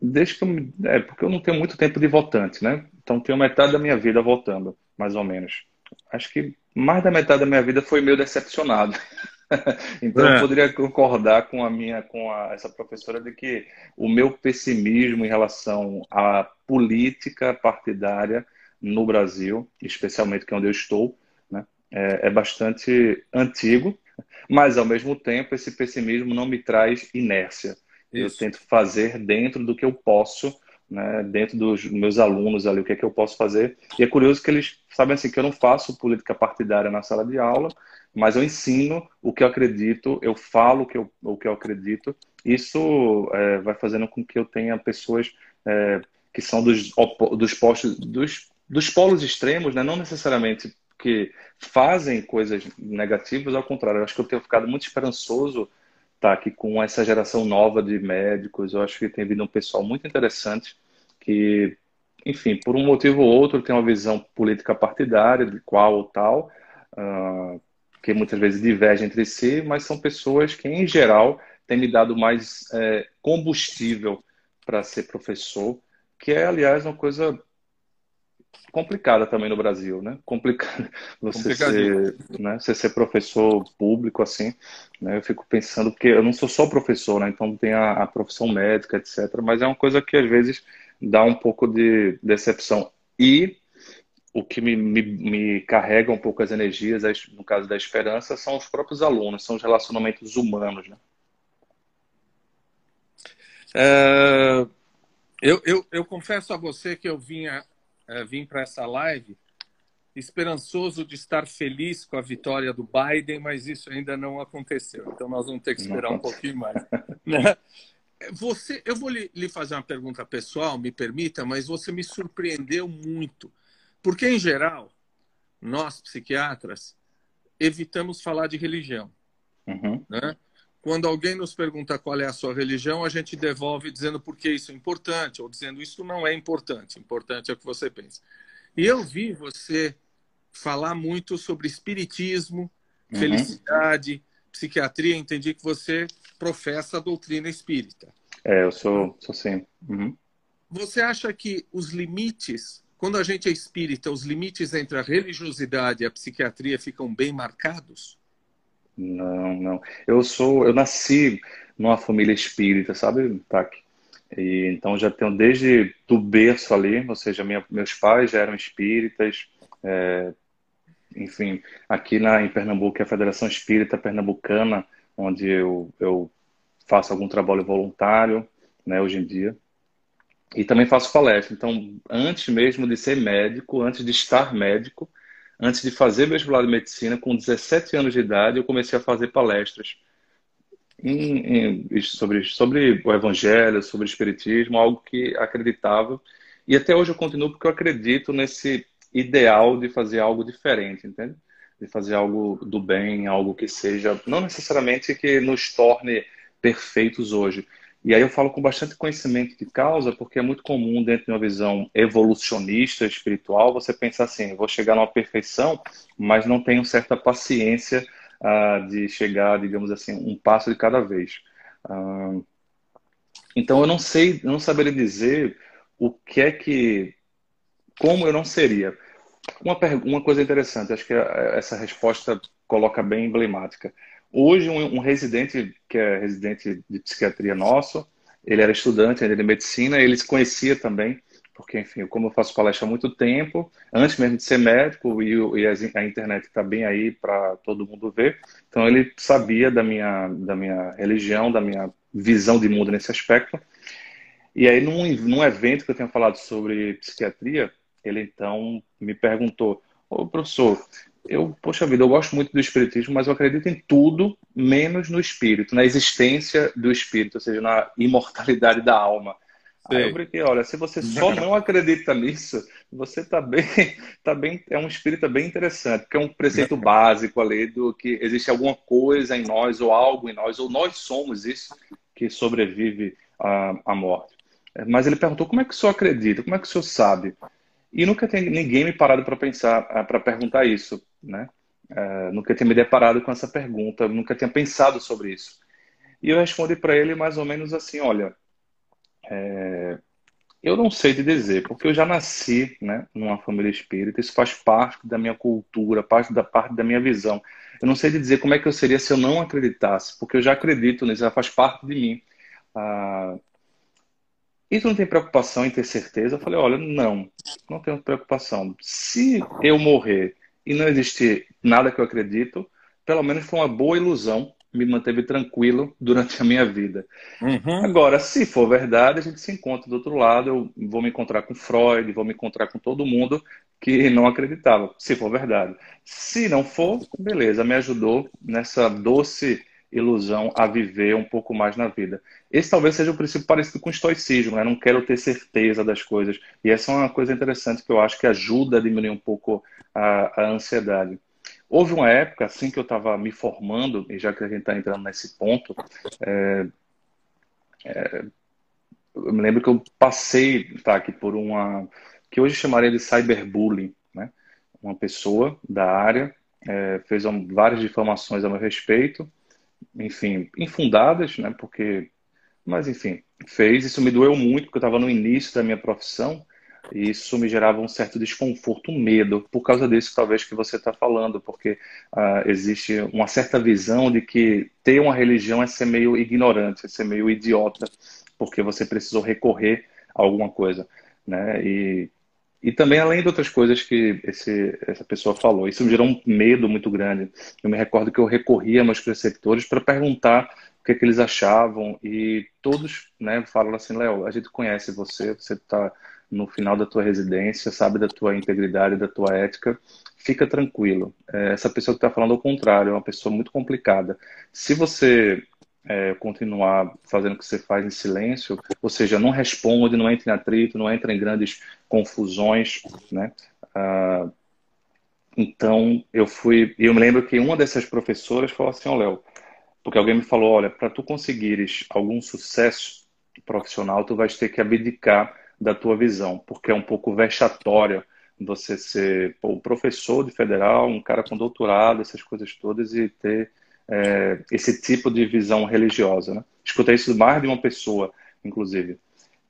desde que eu, é porque eu não tenho muito tempo de votante, né? Então tenho metade da minha vida votando, mais ou menos acho que mais da metade da minha vida foi meio decepcionado. então é. eu poderia concordar com a minha, com a, essa professora de que o meu pessimismo em relação à política partidária no Brasil, especialmente que é onde eu estou, né, é, é bastante antigo, mas ao mesmo tempo esse pessimismo não me traz inércia. Isso. Eu tento fazer dentro do que eu posso né, dentro dos meus alunos ali, o que é que eu posso fazer. E é curioso que eles sabem assim que eu não faço política partidária na sala de aula, mas eu ensino o que eu acredito, eu falo o que eu, o que eu acredito. Isso é, vai fazendo com que eu tenha pessoas é, que são dos, dos postos, dos, dos polos extremos, né, não necessariamente que fazem coisas negativas, ao contrário, eu acho que eu tenho ficado muito esperançoso tá aqui com essa geração nova de médicos. Eu acho que tem vindo um pessoal muito interessante que, enfim, por um motivo ou outro, tem uma visão política partidária, de qual ou tal, uh, que muitas vezes diverge entre si, mas são pessoas que, em geral, têm me dado mais é, combustível para ser professor, que é, aliás, uma coisa complicada também no Brasil, né? Complicado você ser, né? você ser professor público assim, né? Eu fico pensando porque eu não sou só professor, né? Então tem a, a profissão médica, etc. Mas é uma coisa que às vezes dá um pouco de decepção e o que me, me, me carrega um pouco as energias, no caso da esperança, são os próprios alunos, são os relacionamentos humanos, né? É, eu, eu, eu confesso a você que eu vinha é, vim para essa live esperançoso de estar feliz com a vitória do Biden, mas isso ainda não aconteceu. Então nós vamos ter que esperar um pouquinho mais. Né? Você, eu vou lhe, lhe fazer uma pergunta pessoal, me permita, mas você me surpreendeu muito, porque em geral nós psiquiatras evitamos falar de religião, uhum. né? quando alguém nos pergunta qual é a sua religião, a gente devolve dizendo por que isso é importante, ou dizendo isso não é importante. Importante é o que você pensa. E eu vi você falar muito sobre espiritismo, uhum. felicidade, psiquiatria. Entendi que você professa a doutrina espírita. É, eu sou, sou sim. Uhum. Você acha que os limites, quando a gente é espírita, os limites entre a religiosidade e a psiquiatria ficam bem marcados? Não, não. Eu sou, eu nasci numa família espírita, sabe, Tac? E então já tenho desde do berço ali, ou seja, minha, meus pais já eram espíritas, é, enfim, aqui na, em Pernambuco é a Federação Espírita Pernambucana, onde eu, eu faço algum trabalho voluntário, né, hoje em dia. E também faço palestra. Então, antes mesmo de ser médico, antes de estar médico, antes de fazer vestibular de medicina, com 17 anos de idade, eu comecei a fazer palestras em, em, sobre, sobre o evangelho, sobre o espiritismo, algo que acreditava. E até hoje eu continuo porque eu acredito nesse ideal de fazer algo diferente, entende? De fazer algo do bem, algo que seja, não necessariamente que nos torne perfeitos hoje, e aí eu falo com bastante conhecimento de causa, porque é muito comum dentro de uma visão evolucionista, espiritual, você pensar assim, vou chegar numa perfeição, mas não tenho certa paciência uh, de chegar, digamos assim, um passo de cada vez. Uh, então eu não sei, não saberia dizer o que é que, como eu não seria. Uma, uma coisa interessante, acho que essa resposta coloca bem emblemática. Hoje, um, um, residente, que é residente de psiquiatria nosso, ele era estudante ainda de medicina, ele se conhecia também, porque, enfim, como eu faço palestra há muito tempo, antes mesmo de ser médico, e, e a, a internet está bem aí para todo mundo ver, então ele sabia da minha, da minha religião, da minha visão de mundo nesse aspecto. E aí, num, num evento que eu tenho falado sobre psiquiatria, ele então me perguntou: Ô professor, eu, poxa vida, eu gosto muito do espiritismo, mas eu acredito em tudo menos no espírito, na existência do espírito, ou seja, na imortalidade da alma. Sim. Aí eu brinquei, olha, se você só não acredita nisso, você tá bem, tá bem, é um espírito bem interessante, porque é um preceito básico ali do que existe alguma coisa em nós, ou algo em nós, ou nós somos isso que sobrevive à, à morte. Mas ele perguntou, como é que o senhor acredita? Como é que o senhor sabe? E nunca tem ninguém me parado para pensar, para perguntar isso né? Uh, nunca tinha me deparado com essa pergunta, nunca tinha pensado sobre isso. E eu respondi para ele mais ou menos assim: olha, é, eu não sei te dizer, porque eu já nasci né, numa família espírita, isso faz parte da minha cultura, parte da, parte da minha visão. Eu não sei te dizer como é que eu seria se eu não acreditasse, porque eu já acredito nisso, já faz parte de mim. Ah, e tu não tem preocupação em ter certeza? Eu falei, olha, não, não tenho preocupação. Se eu morrer e não existir nada que eu acredito, pelo menos foi uma boa ilusão, me manteve tranquilo durante a minha vida. Uhum. Agora, se for verdade, a gente se encontra do outro lado, eu vou me encontrar com Freud, vou me encontrar com todo mundo que não acreditava, se for verdade. Se não for, beleza, me ajudou nessa doce ilusão a viver um pouco mais na vida. Esse talvez seja o princípio parecido com o estoicismo, né? Não quero ter certeza das coisas. E essa é uma coisa interessante que eu acho que ajuda a diminuir um pouco a, a ansiedade. Houve uma época, assim que eu estava me formando, e já que a gente está entrando nesse ponto, é, é, eu me lembro que eu passei tá, aqui por uma que hoje chamaria de cyberbullying, né? Uma pessoa da área é, fez várias difamações a meu respeito, enfim, infundadas, né? Porque, mas enfim, fez. Isso me doeu muito porque eu estava no início da minha profissão e isso me gerava um certo desconforto, um medo, por causa disso talvez que você está falando, porque uh, existe uma certa visão de que ter uma religião é ser meio ignorante, é ser meio idiota, porque você precisou recorrer a alguma coisa, né? E e também além de outras coisas que esse, essa pessoa falou. Isso gerou um medo muito grande. Eu me recordo que eu recorria a meus preceptores para perguntar o que, é que, eles achavam e todos né, falam assim, Léo, a gente conhece você, você está no final da tua residência, sabe da tua integridade, da tua ética, fica tranquilo. É, essa pessoa que está falando ao contrário, é uma pessoa muito complicada. Se você é, continuar fazendo o que você faz em silêncio, ou seja, não responde, não entra em atrito, não entra em grandes confusões, né? Ah, então, eu fui, eu me lembro que uma dessas professoras falou assim, ó, oh, Léo, porque alguém me falou, olha, para tu conseguires algum sucesso profissional, tu vais ter que abdicar da tua visão, porque é um pouco vexatório você ser o professor de federal, um cara com doutorado, essas coisas todas, e ter é, esse tipo de visão religiosa. Né? Escutei isso mais de uma pessoa, inclusive.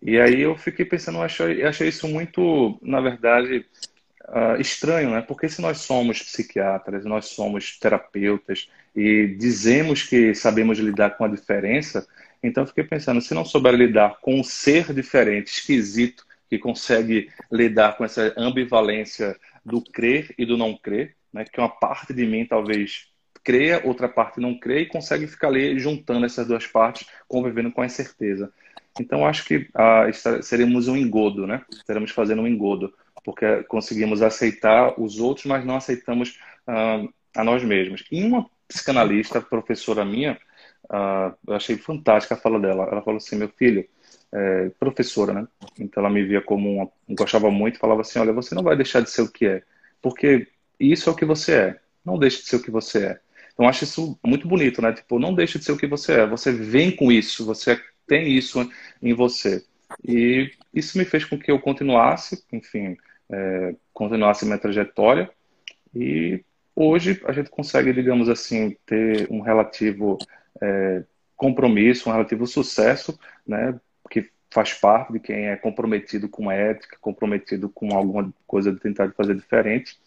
E aí eu fiquei pensando, eu achei, achei isso muito, na verdade, uh, estranho, né? Porque se nós somos psiquiatras, nós somos terapeutas e dizemos que sabemos lidar com a diferença, então eu fiquei pensando, se não souber lidar com um ser diferente, esquisito, que consegue lidar com essa ambivalência do crer e do não crer, né? Que uma parte de mim talvez creia, outra parte não crê e consegue ficar ali juntando essas duas partes, convivendo com a incerteza. Então acho que ah, seremos um engodo, né? Estaremos fazendo um engodo porque conseguimos aceitar os outros, mas não aceitamos uh, a nós mesmos. E uma psicanalista, professora minha, uh, eu achei fantástica a fala dela. Ela falou assim: meu filho, é, professora, né? Então ela me via como uma, gostava muito, falava assim: olha, você não vai deixar de ser o que é, porque isso é o que você é. Não deixe de ser o que você é. Então acho isso muito bonito, né? Tipo, não deixe de ser o que você é. Você vem com isso, você tem isso em você. E isso me fez com que eu continuasse, enfim, é, continuasse minha trajetória. E hoje a gente consegue, digamos assim, ter um relativo é, compromisso, um relativo sucesso, né, que faz parte de quem é comprometido com a ética, comprometido com alguma coisa de tentar fazer diferente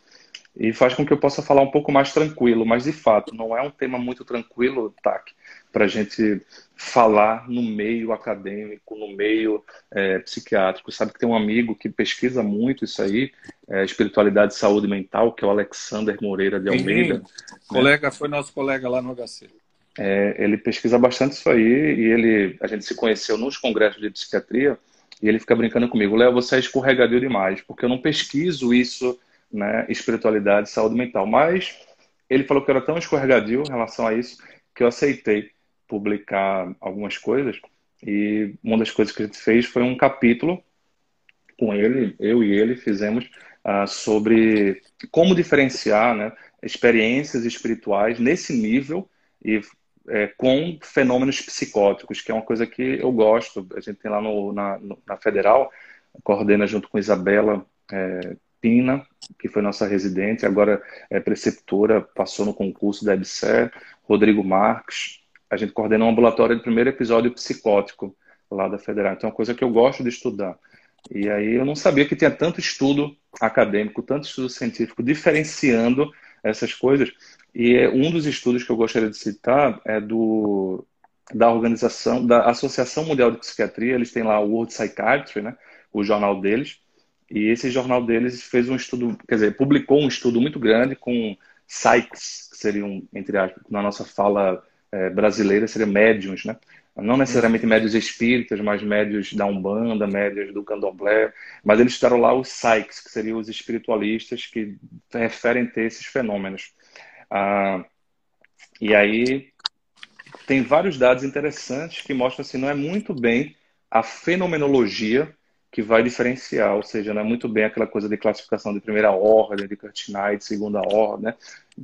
e faz com que eu possa falar um pouco mais tranquilo, mas de fato não é um tema muito tranquilo, Tac, para a gente falar no meio acadêmico, no meio é, psiquiátrico. Sabe que tem um amigo que pesquisa muito isso aí, é, espiritualidade e saúde mental, que é o Alexander Moreira de Almeida. Sim, colega, foi nosso colega lá no HC. É, ele pesquisa bastante isso aí e ele, a gente se conheceu nos congressos de psiquiatria e ele fica brincando comigo, Léo, você é escorregadio demais, porque eu não pesquiso isso né, espiritualidade saúde mental. Mas ele falou que era tão escorregadio em relação a isso que eu aceitei publicar algumas coisas. E uma das coisas que a gente fez foi um capítulo com ele, eu e ele fizemos uh, sobre como diferenciar né, experiências espirituais nesse nível e é, com fenômenos psicóticos, que é uma coisa que eu gosto. A gente tem lá no, na, na Federal, coordena junto com Isabela é, Pina, que foi nossa residente, agora é preceptora, passou no concurso da EBSER, Rodrigo Marques. A gente coordenou um ambulatório de primeiro episódio psicótico lá da Federal. Então é uma coisa que eu gosto de estudar. E aí eu não sabia que tinha tanto estudo acadêmico, tanto estudo científico diferenciando essas coisas. E é um dos estudos que eu gostaria de citar é do da organização da Associação Mundial de Psiquiatria, eles têm lá o World Psychiatry, né, o jornal deles, e esse jornal deles fez um estudo, quer dizer, publicou um estudo muito grande com psychs, que seriam, entre aspas, na nossa fala é, brasileira, seriam médiums, né? Não necessariamente médios espíritas, mas médios da Umbanda, médios do Candomblé. Mas eles estudaram lá os psychs, que seriam os espiritualistas que referem ter esses fenômenos. Ah, e aí tem vários dados interessantes que mostram assim, não é muito bem a fenomenologia que vai diferenciar, ou seja, não é muito bem aquela coisa de classificação de primeira ordem, de Curtinai, de segunda ordem, né?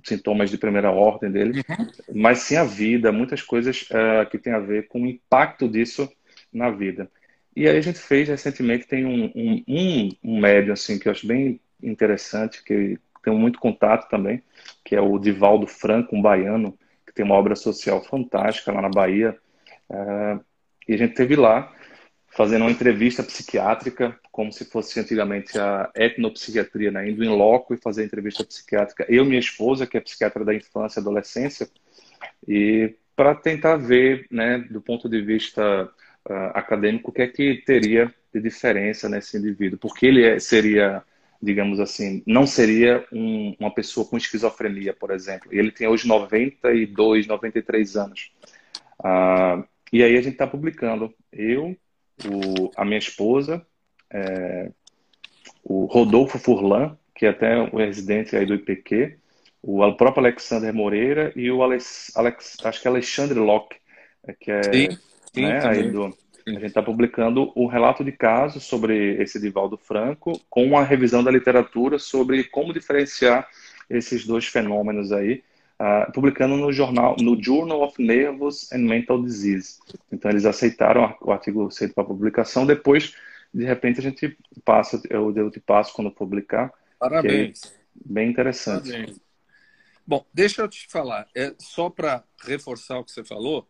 sintomas de primeira ordem dele, uhum. mas sim a vida, muitas coisas uh, que tem a ver com o impacto disso na vida. E aí a gente fez recentemente, tem um, um, um, um médium assim, que eu acho bem interessante, que tenho muito contato também, que é o Divaldo Franco, um baiano, que tem uma obra social fantástica lá na Bahia. Uh, e a gente teve lá fazendo uma entrevista psiquiátrica, como se fosse antigamente a etnopsiquiatria, né? indo em loco e fazer entrevista psiquiátrica. Eu minha esposa, que é psiquiatra da infância e adolescência, e para tentar ver, né, do ponto de vista uh, acadêmico, o que é que teria de diferença nesse indivíduo, porque ele é, seria, digamos assim, não seria um, uma pessoa com esquizofrenia, por exemplo. Ele tem hoje 92, 93 anos. Uh, e aí a gente está publicando. Eu, o, a minha esposa, é, o Rodolfo Furlan, que é até o residente aí do IPQ, o próprio Alexander Moreira e o Alex, Alex acho que é Alexandre Locke, é, que é sim, sim, né, aí do, a gente está publicando um relato de caso sobre esse Divaldo Franco, com uma revisão da literatura sobre como diferenciar esses dois fenômenos aí, uh, publicando no jornal, no Journal of Nervous and Mental Disease. Então, eles aceitaram o artigo aceito para publicação. Depois, de repente, a gente passa, eu, eu te passo quando publicar. Parabéns. É bem interessante. Parabéns. Bom, deixa eu te falar, é só para reforçar o que você falou,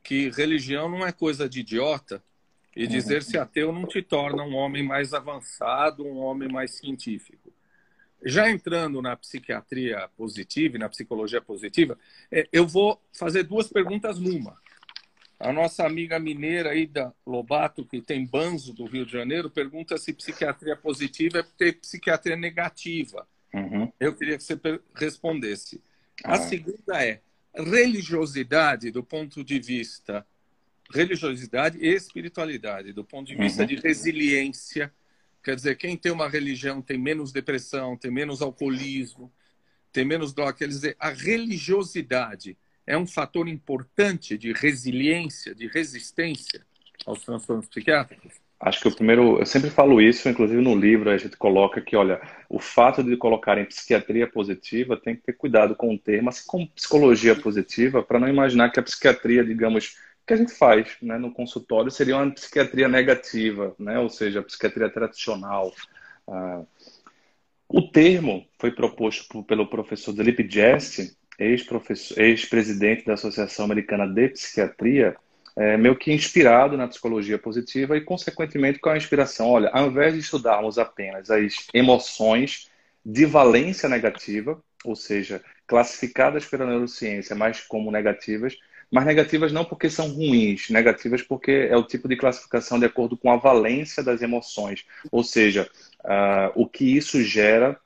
que religião não é coisa de idiota e dizer-se uhum. ateu não te torna um homem mais avançado, um homem mais científico. Já entrando na psiquiatria positiva e na psicologia positiva, é, eu vou fazer duas perguntas numa. A nossa amiga mineira aí da Lobato, que tem Banzo do Rio de Janeiro, pergunta se psiquiatria positiva é ter psiquiatria negativa. Uhum. Eu queria que você respondesse. A ah. segunda é religiosidade do ponto de vista religiosidade e espiritualidade, do ponto de vista uhum. de resiliência. Quer dizer, quem tem uma religião tem menos depressão, tem menos alcoolismo, tem menos droga. Quer dizer, a religiosidade é um fator importante de resiliência, de resistência aos transtornos psiquiátricos? Acho que o primeiro, eu sempre falo isso, inclusive no livro a gente coloca que, olha, o fato de colocar em psiquiatria positiva tem que ter cuidado com o termo, assim como psicologia positiva, para não imaginar que a psiquiatria, digamos, que a gente faz né, no consultório seria uma psiquiatria negativa, né, ou seja, a psiquiatria tradicional. Ah, o termo foi proposto pelo professor Dilip Jeste, ex-presidente ex da Associação Americana de Psiquiatria, é, meio que inspirado na psicologia positiva e, consequentemente, com a inspiração. Olha, ao invés de estudarmos apenas as emoções de valência negativa, ou seja, classificadas pela neurociência mais como negativas, mas negativas não porque são ruins, negativas porque é o tipo de classificação de acordo com a valência das emoções, ou seja, uh, o que isso gera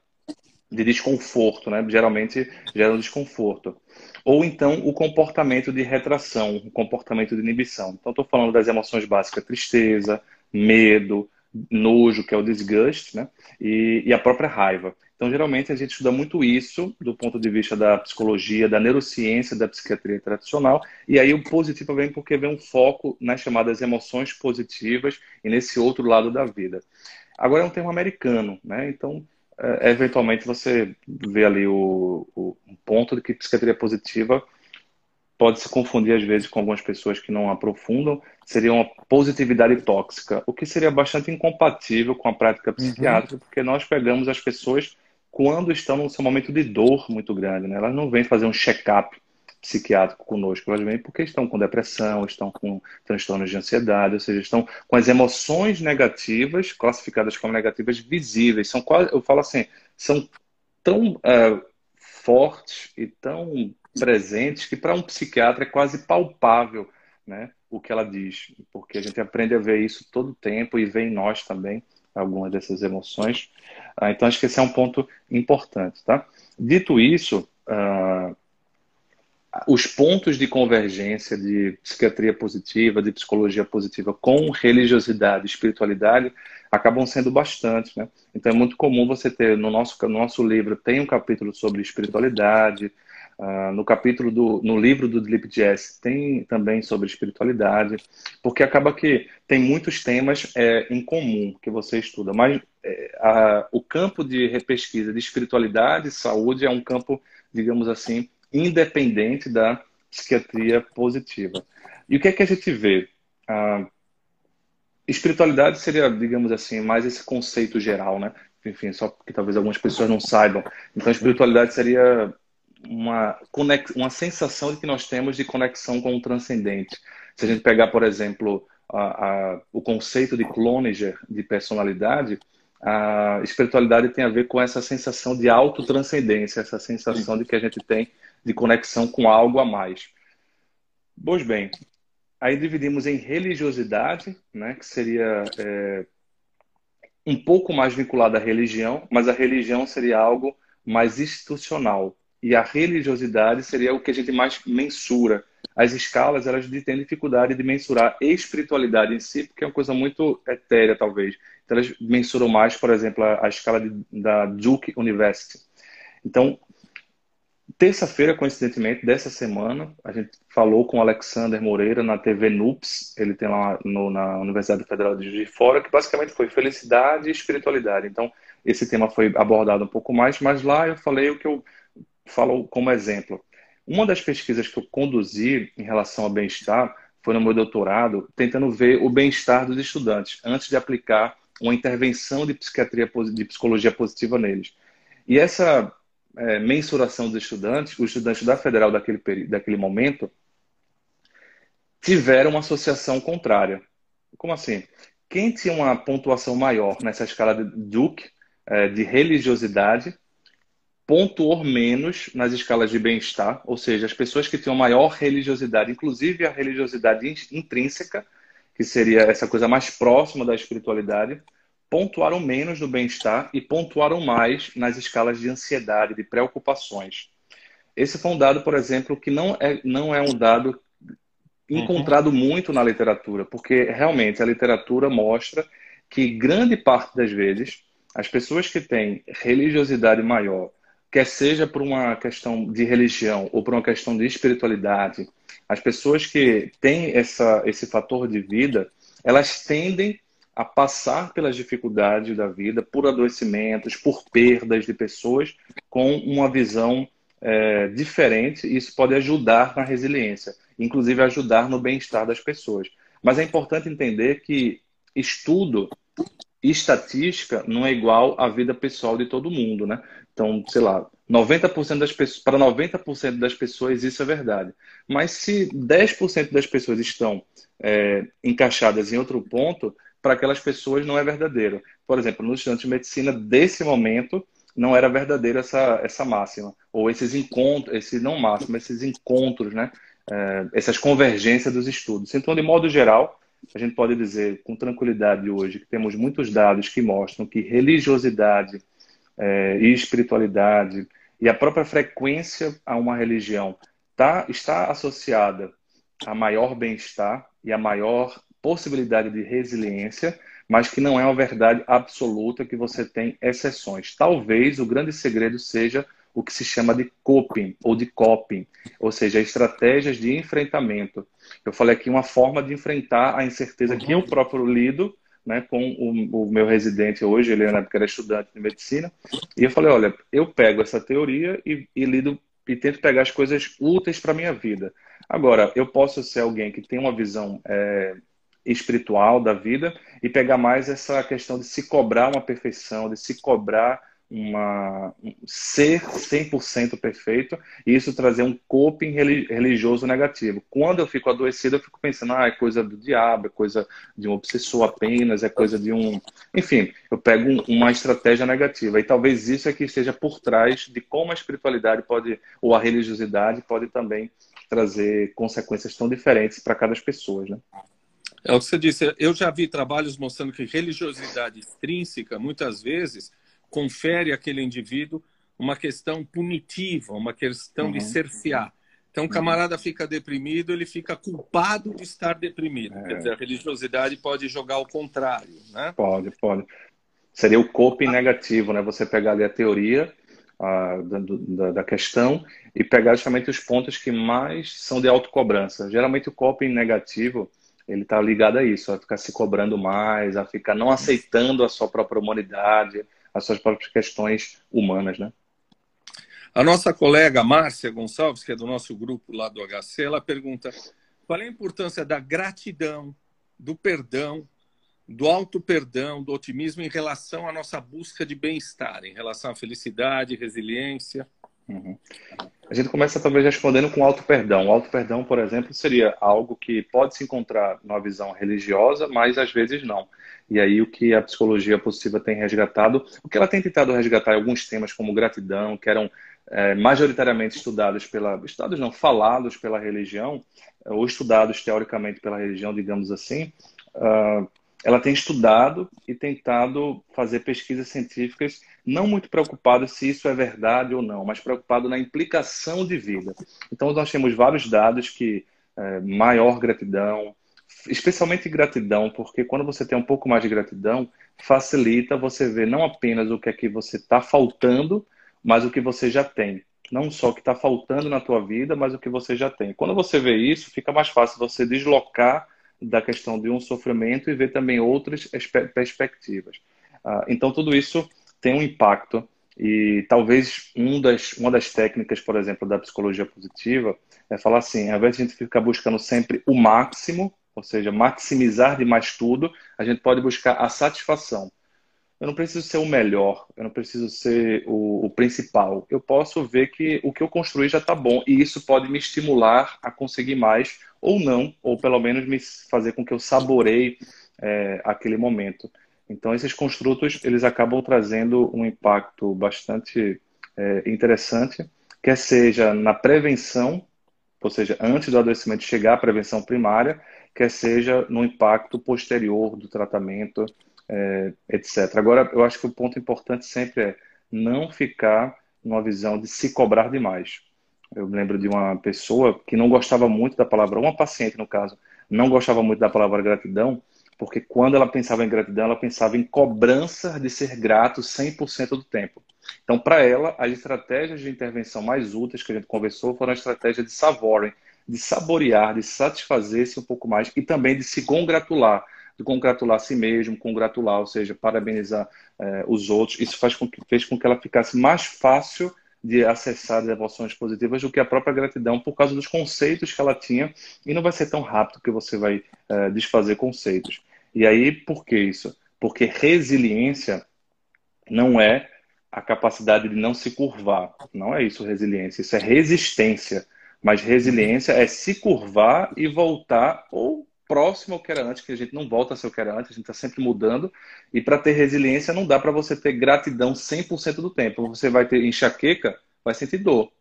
de desconforto, né? Geralmente gera um desconforto. Ou então o comportamento de retração, o comportamento de inibição. Então estou falando das emoções básicas, tristeza, medo, nojo, que é o disgust, né? E, e a própria raiva. Então, geralmente, a gente estuda muito isso do ponto de vista da psicologia, da neurociência, da psiquiatria tradicional. E aí o positivo vem porque vem um foco nas chamadas emoções positivas e nesse outro lado da vida. Agora é um termo americano, né? Então, é, eventualmente, você vê ali o, o ponto de que psiquiatria positiva pode se confundir às vezes com algumas pessoas que não aprofundam, seria uma positividade tóxica, o que seria bastante incompatível com a prática uhum. psiquiátrica, uhum. porque nós pegamos as pessoas quando estão no seu momento de dor muito grande. Né? Elas não vêm fazer um check-up psiquiátrico conosco, elas vêm porque estão com depressão, estão com transtornos de ansiedade, ou seja, estão com as emoções negativas, classificadas como negativas, visíveis. São quase, eu falo assim, são tão uh, fortes e tão presentes que para um psiquiatra é quase palpável né, o que ela diz, porque a gente aprende a ver isso todo tempo e vê em nós também algumas dessas emoções. Ah, então, acho que esse é um ponto importante. Tá? Dito isso, ah, os pontos de convergência de psiquiatria positiva, de psicologia positiva com religiosidade, espiritualidade, acabam sendo bastante. Né? Então, é muito comum você ter, no nosso, no nosso livro, tem um capítulo sobre espiritualidade, Uh, no capítulo do no livro do Dilip Jess tem também sobre espiritualidade, porque acaba que tem muitos temas é, em comum que você estuda, mas é, a, o campo de repesquisa de espiritualidade e saúde é um campo, digamos assim, independente da psiquiatria positiva. E o que é que a gente vê? Uh, espiritualidade seria, digamos assim, mais esse conceito geral, né? Enfim, só porque talvez algumas pessoas não saibam. Então, espiritualidade seria uma, conex, uma sensação de que nós temos de conexão com o transcendente. Se a gente pegar, por exemplo, a, a, o conceito de Cloninger de personalidade, a espiritualidade tem a ver com essa sensação de autotranscendência, essa sensação de que a gente tem de conexão com algo a mais. Pois bem, aí dividimos em religiosidade, né, que seria é, um pouco mais vinculada à religião, mas a religião seria algo mais institucional, e a religiosidade seria o que a gente mais mensura. As escalas, elas têm dificuldade de mensurar espiritualidade em si, porque é uma coisa muito etérea, talvez. Então, elas mensuram mais, por exemplo, a, a escala de, da Duke University. Então, terça-feira, coincidentemente, dessa semana, a gente falou com o Alexander Moreira na TV NUPS, ele tem lá no, na Universidade Federal de Juiz de Fora, que basicamente foi felicidade e espiritualidade. Então, esse tema foi abordado um pouco mais, mas lá eu falei o que eu falo como exemplo. Uma das pesquisas que eu conduzi em relação ao bem-estar foi no meu doutorado, tentando ver o bem-estar dos estudantes antes de aplicar uma intervenção de psiquiatria, de psicologia positiva neles. E essa é, mensuração dos estudantes, os estudantes da federal daquele, daquele momento, tiveram uma associação contrária. Como assim? Quem tinha uma pontuação maior nessa escala de Duke, é, de religiosidade, pontuou menos nas escalas de bem-estar, ou seja, as pessoas que tinham maior religiosidade, inclusive a religiosidade intrínseca, que seria essa coisa mais próxima da espiritualidade, pontuaram menos no bem-estar e pontuaram mais nas escalas de ansiedade, de preocupações. Esse foi um dado, por exemplo, que não é, não é um dado encontrado uhum. muito na literatura, porque realmente a literatura mostra que grande parte das vezes as pessoas que têm religiosidade maior, quer seja por uma questão de religião ou por uma questão de espiritualidade, as pessoas que têm essa, esse fator de vida, elas tendem a passar pelas dificuldades da vida, por adoecimentos, por perdas de pessoas, com uma visão é, diferente, isso pode ajudar na resiliência, inclusive ajudar no bem-estar das pessoas. Mas é importante entender que estudo estatística não é igual à vida pessoal de todo mundo, né? Então, sei lá, 90% das pessoas, para 90% das pessoas isso é verdade. Mas se 10% das pessoas estão é, encaixadas em outro ponto, para aquelas pessoas não é verdadeiro. Por exemplo, nos estudantes de medicina desse momento, não era verdadeira essa, essa máxima. Ou esses encontros, esse não máximo, esses encontros, né? É, essas convergências dos estudos. Então, de modo geral, a gente pode dizer com tranquilidade hoje que temos muitos dados que mostram que religiosidade é, e espiritualidade e a própria frequência a uma religião tá, está associada a maior bem-estar e a maior possibilidade de resiliência, mas que não é uma verdade absoluta que você tem exceções. Talvez o grande segredo seja o que se chama de coping ou de coping, ou seja, estratégias de enfrentamento. Eu falei aqui uma forma de enfrentar a incerteza uhum. que eu próprio lido né, com o, o, meu residente hoje, ele na época era estudante de medicina, e eu falei, olha, eu pego essa teoria e, e lido e tento pegar as coisas úteis para minha vida. Agora, eu posso ser alguém que tem uma visão é, espiritual da vida e pegar mais essa questão de se cobrar uma perfeição, de se cobrar uma um ser 100% perfeito e isso trazer um coping religioso negativo. Quando eu fico adoecido, eu fico pensando, ah, é coisa do diabo, é coisa de um obsessor apenas, é coisa de um... Enfim, eu pego um, uma estratégia negativa e talvez isso é que esteja por trás de como a espiritualidade pode, ou a religiosidade pode também trazer consequências tão diferentes para cada pessoa, né? É o que você disse. Eu já vi trabalhos mostrando que religiosidade extrínseca, muitas vezes, confere àquele indivíduo uma questão punitiva, uma questão uhum. de cercear. Então, o camarada fica deprimido, ele fica culpado de estar deprimido. É. Quer dizer, a religiosidade pode jogar ao contrário, né? Pode, pode. Seria o coping ah. negativo, né? Você pegar ali a teoria a, da, da, questão e pegar justamente os pontos que mais são de autocobrança. Geralmente o coping negativo ele está ligado a isso, a ficar se cobrando mais, a ficar não aceitando a sua própria humanidade, as suas próprias questões humanas, né? A nossa colega Márcia Gonçalves, que é do nosso grupo lá do HC, ela pergunta qual é a importância da gratidão, do perdão, do auto-perdão, do otimismo em relação à nossa busca de bem-estar, em relação à felicidade, resiliência. Uhum. A gente começa talvez respondendo com auto-perdão. O auto-perdão, por exemplo, seria algo que pode se encontrar numa visão religiosa, mas às vezes não. E aí o que a psicologia positiva tem resgatado, o que ela tem tentado resgatar em alguns temas como gratidão, que eram é, majoritariamente estudados pela, estudados não, falados pela religião, ou estudados teoricamente pela religião, digamos assim, uh, ela tem estudado e tentado fazer pesquisas científicas, não muito preocupado se isso é verdade ou não, mas preocupado na implicação de vida. Então, nós temos vários dados que é, maior gratidão, especialmente gratidão, porque quando você tem um pouco mais de gratidão, facilita você ver não apenas o que é que você está faltando, mas o que você já tem. Não só o que está faltando na tua vida, mas o que você já tem. Quando você vê isso, fica mais fácil você deslocar da questão de um sofrimento e ver também outras perspectivas. Ah, então, tudo isso tem um impacto E talvez um das, uma das técnicas, por exemplo, da psicologia positiva é falar assim: ao invés de a gente ficar buscando sempre o máximo, ou seja, maximizar demais tudo, a gente pode buscar a satisfação. Eu não preciso ser o melhor, eu não preciso ser o, o principal. Eu posso ver que o que eu construí já está bom e isso pode me estimular a conseguir mais ou não, ou pelo menos me fazer com que eu saboreie é, aquele momento. Então, esses construtos eles acabam trazendo um impacto bastante é, interessante, quer seja na prevenção, ou seja, antes do adoecimento chegar à prevenção primária, quer seja no impacto posterior do tratamento, é, etc. Agora, eu acho que o ponto importante sempre é não ficar numa visão de se cobrar demais. Eu lembro de uma pessoa que não gostava muito da palavra, uma paciente no caso, não gostava muito da palavra gratidão, porque quando ela pensava em gratidão, ela pensava em cobrança de ser grato 100% do tempo. Então, para ela, as estratégias de intervenção mais úteis que a gente conversou foram a estratégia de savoring, de saborear, de satisfazer-se um pouco mais e também de se congratular, de congratular a si mesmo, congratular, ou seja, parabenizar eh, os outros. Isso faz com que, fez com que ela ficasse mais fácil de acessar as emoções positivas do que a própria gratidão por causa dos conceitos que ela tinha e não vai ser tão rápido que você vai uh, desfazer conceitos. E aí, por que isso? Porque resiliência não é a capacidade de não se curvar. Não é isso resiliência, isso é resistência. Mas resiliência é se curvar e voltar ou próximo ao que era antes, que a gente não volta a ser o que era antes, a gente está sempre mudando. E para ter resiliência, não dá para você ter gratidão 100% do tempo. Você vai ter enxaqueca, vai sentir dor.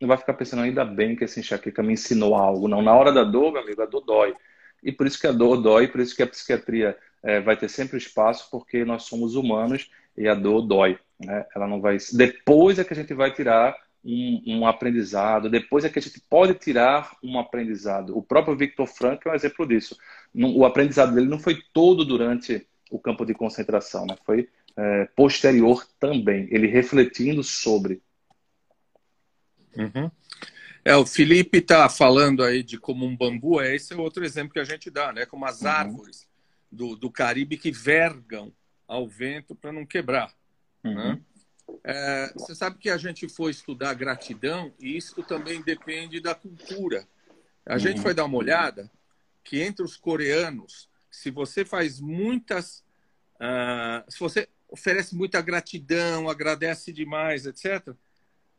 Não vai ficar pensando, ainda bem que essa enxaqueca me ensinou algo. Não, na hora da dor, meu amigo, a dor dói. E por isso que a dor dói, por isso que a psiquiatria é, vai ter sempre espaço, porque nós somos humanos e a dor dói. Né? Ela não vai. Depois é que a gente vai tirar um, um, aprendizado, depois é que a gente pode tirar um aprendizado. O próprio Victor Frank é um exemplo disso. O aprendizado dele não foi todo durante o campo de concentração, né? foi é, posterior também, ele refletindo sobre. Uhum. É, o Felipe está falando aí de como um bambu, é esse é outro exemplo que a gente dá, né? Como as uhum. árvores do, do Caribe que vergam ao vento para não quebrar. Uhum. Né? É, você sabe que a gente foi estudar gratidão e isso também depende da cultura. A gente uhum. foi dar uma olhada que entre os coreanos, se você faz muitas. Uh, se você oferece muita gratidão, agradece demais, etc.,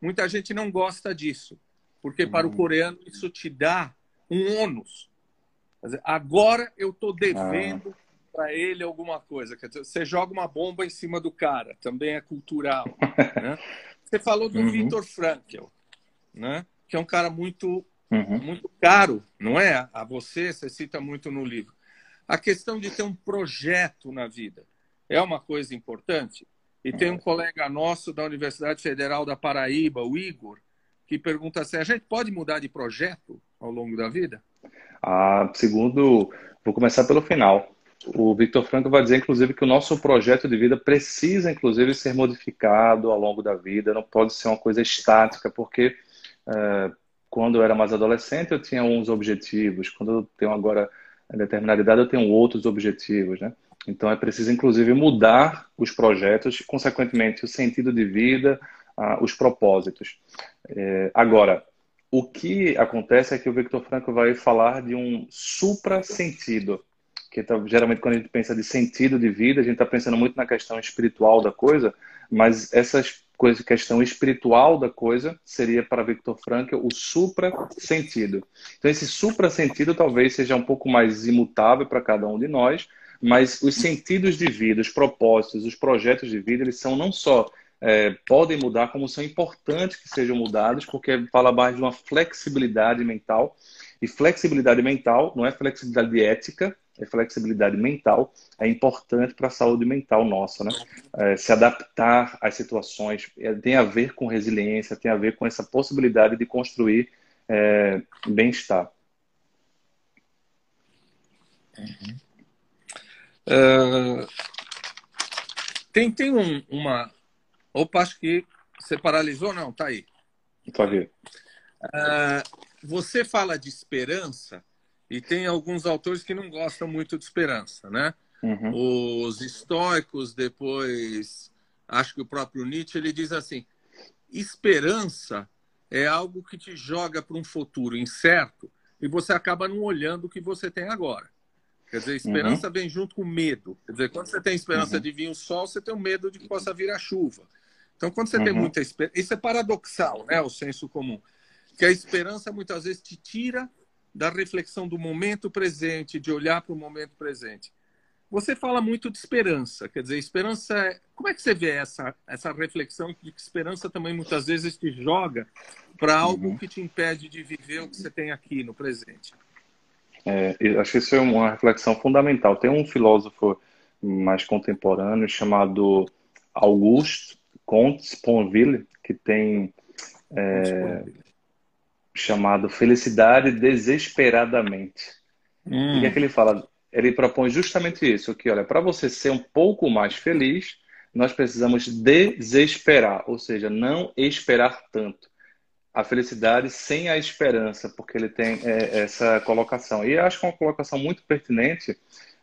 muita gente não gosta disso. Porque uhum. para o coreano isso te dá um ônus. Agora eu estou devendo. Ah para ele alguma coisa. Quer dizer, você joga uma bomba em cima do cara, também é cultural. né? Você falou do uhum. Frankl, né? que é um cara muito, uhum. muito caro, não é? A você, você cita muito no livro. A questão de ter um projeto na vida é uma coisa importante. E tem um colega nosso da Universidade Federal da Paraíba, o Igor, que pergunta se assim, a gente pode mudar de projeto ao longo da vida? Ah, segundo, vou começar pelo final. O Victor Franco vai dizer, inclusive, que o nosso projeto de vida precisa, inclusive, ser modificado ao longo da vida, não pode ser uma coisa estática, porque é, quando eu era mais adolescente eu tinha uns objetivos, quando eu tenho agora determinada idade eu tenho outros objetivos, né? Então é preciso, inclusive, mudar os projetos, consequentemente, o sentido de vida, os propósitos. É, agora, o que acontece é que o Victor Franco vai falar de um supra-sentido que tá, geralmente quando a gente pensa de sentido de vida, a gente está pensando muito na questão espiritual da coisa, mas essa questão espiritual da coisa seria para Victor Frankl o supra-sentido. Então esse supra-sentido talvez seja um pouco mais imutável para cada um de nós, mas os sentidos de vida, os propósitos, os projetos de vida, eles são não só é, podem mudar, como são importantes que sejam mudados, porque fala mais de uma flexibilidade mental. E flexibilidade mental não é flexibilidade ética, é flexibilidade mental é importante para a saúde mental nossa, né? É, se adaptar às situações é, tem a ver com resiliência, tem a ver com essa possibilidade de construir é, bem-estar. Uhum. Uh, tem tem um, uma. Opa, acho que você paralisou, não? Tá aí. Tá aí. Uh, você fala de esperança e tem alguns autores que não gostam muito de esperança, né? Uhum. Os estoicos, depois acho que o próprio Nietzsche, ele diz assim: esperança é algo que te joga para um futuro incerto e você acaba não olhando o que você tem agora. Quer dizer, esperança uhum. vem junto com medo. Quer dizer, quando você tem esperança uhum. de vir o sol, você tem o medo de que possa vir a chuva. Então, quando você uhum. tem muita esperança. Isso é paradoxal, né? O senso comum. Que a esperança muitas vezes te tira da reflexão do momento presente, de olhar para o momento presente. Você fala muito de esperança, quer dizer, esperança. É... Como é que você vê essa, essa reflexão de que esperança também muitas vezes te joga para algo uhum. que te impede de viver o que você tem aqui no presente? É, acho que isso é uma reflexão fundamental. Tem um filósofo mais contemporâneo chamado Auguste Comte Sponville, que tem é, chamado Felicidade Desesperadamente. Hum. O que é que ele fala? Ele propõe justamente isso, que olha, para você ser um pouco mais feliz, nós precisamos desesperar, ou seja, não esperar tanto. A felicidade sem a esperança, porque ele tem é, essa colocação. E acho que é uma colocação muito pertinente,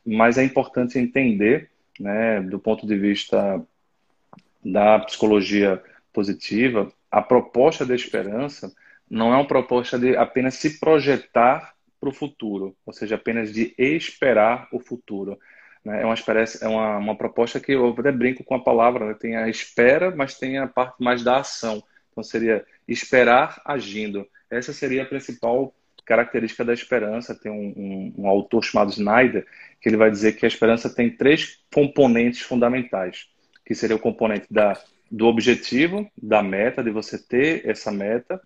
mas é importante entender, né, do ponto de vista da psicologia positiva, a proposta da esperança não é uma proposta de apenas se projetar para o futuro, ou seja, apenas de esperar o futuro. Né? É, uma, é uma, uma proposta que eu até brinco com a palavra, né? tem a espera, mas tem a parte mais da ação. Então seria esperar agindo. Essa seria a principal característica da esperança. Tem um, um, um autor chamado Snyder que ele vai dizer que a esperança tem três componentes fundamentais que seria o componente da, do objetivo, da meta, de você ter essa meta,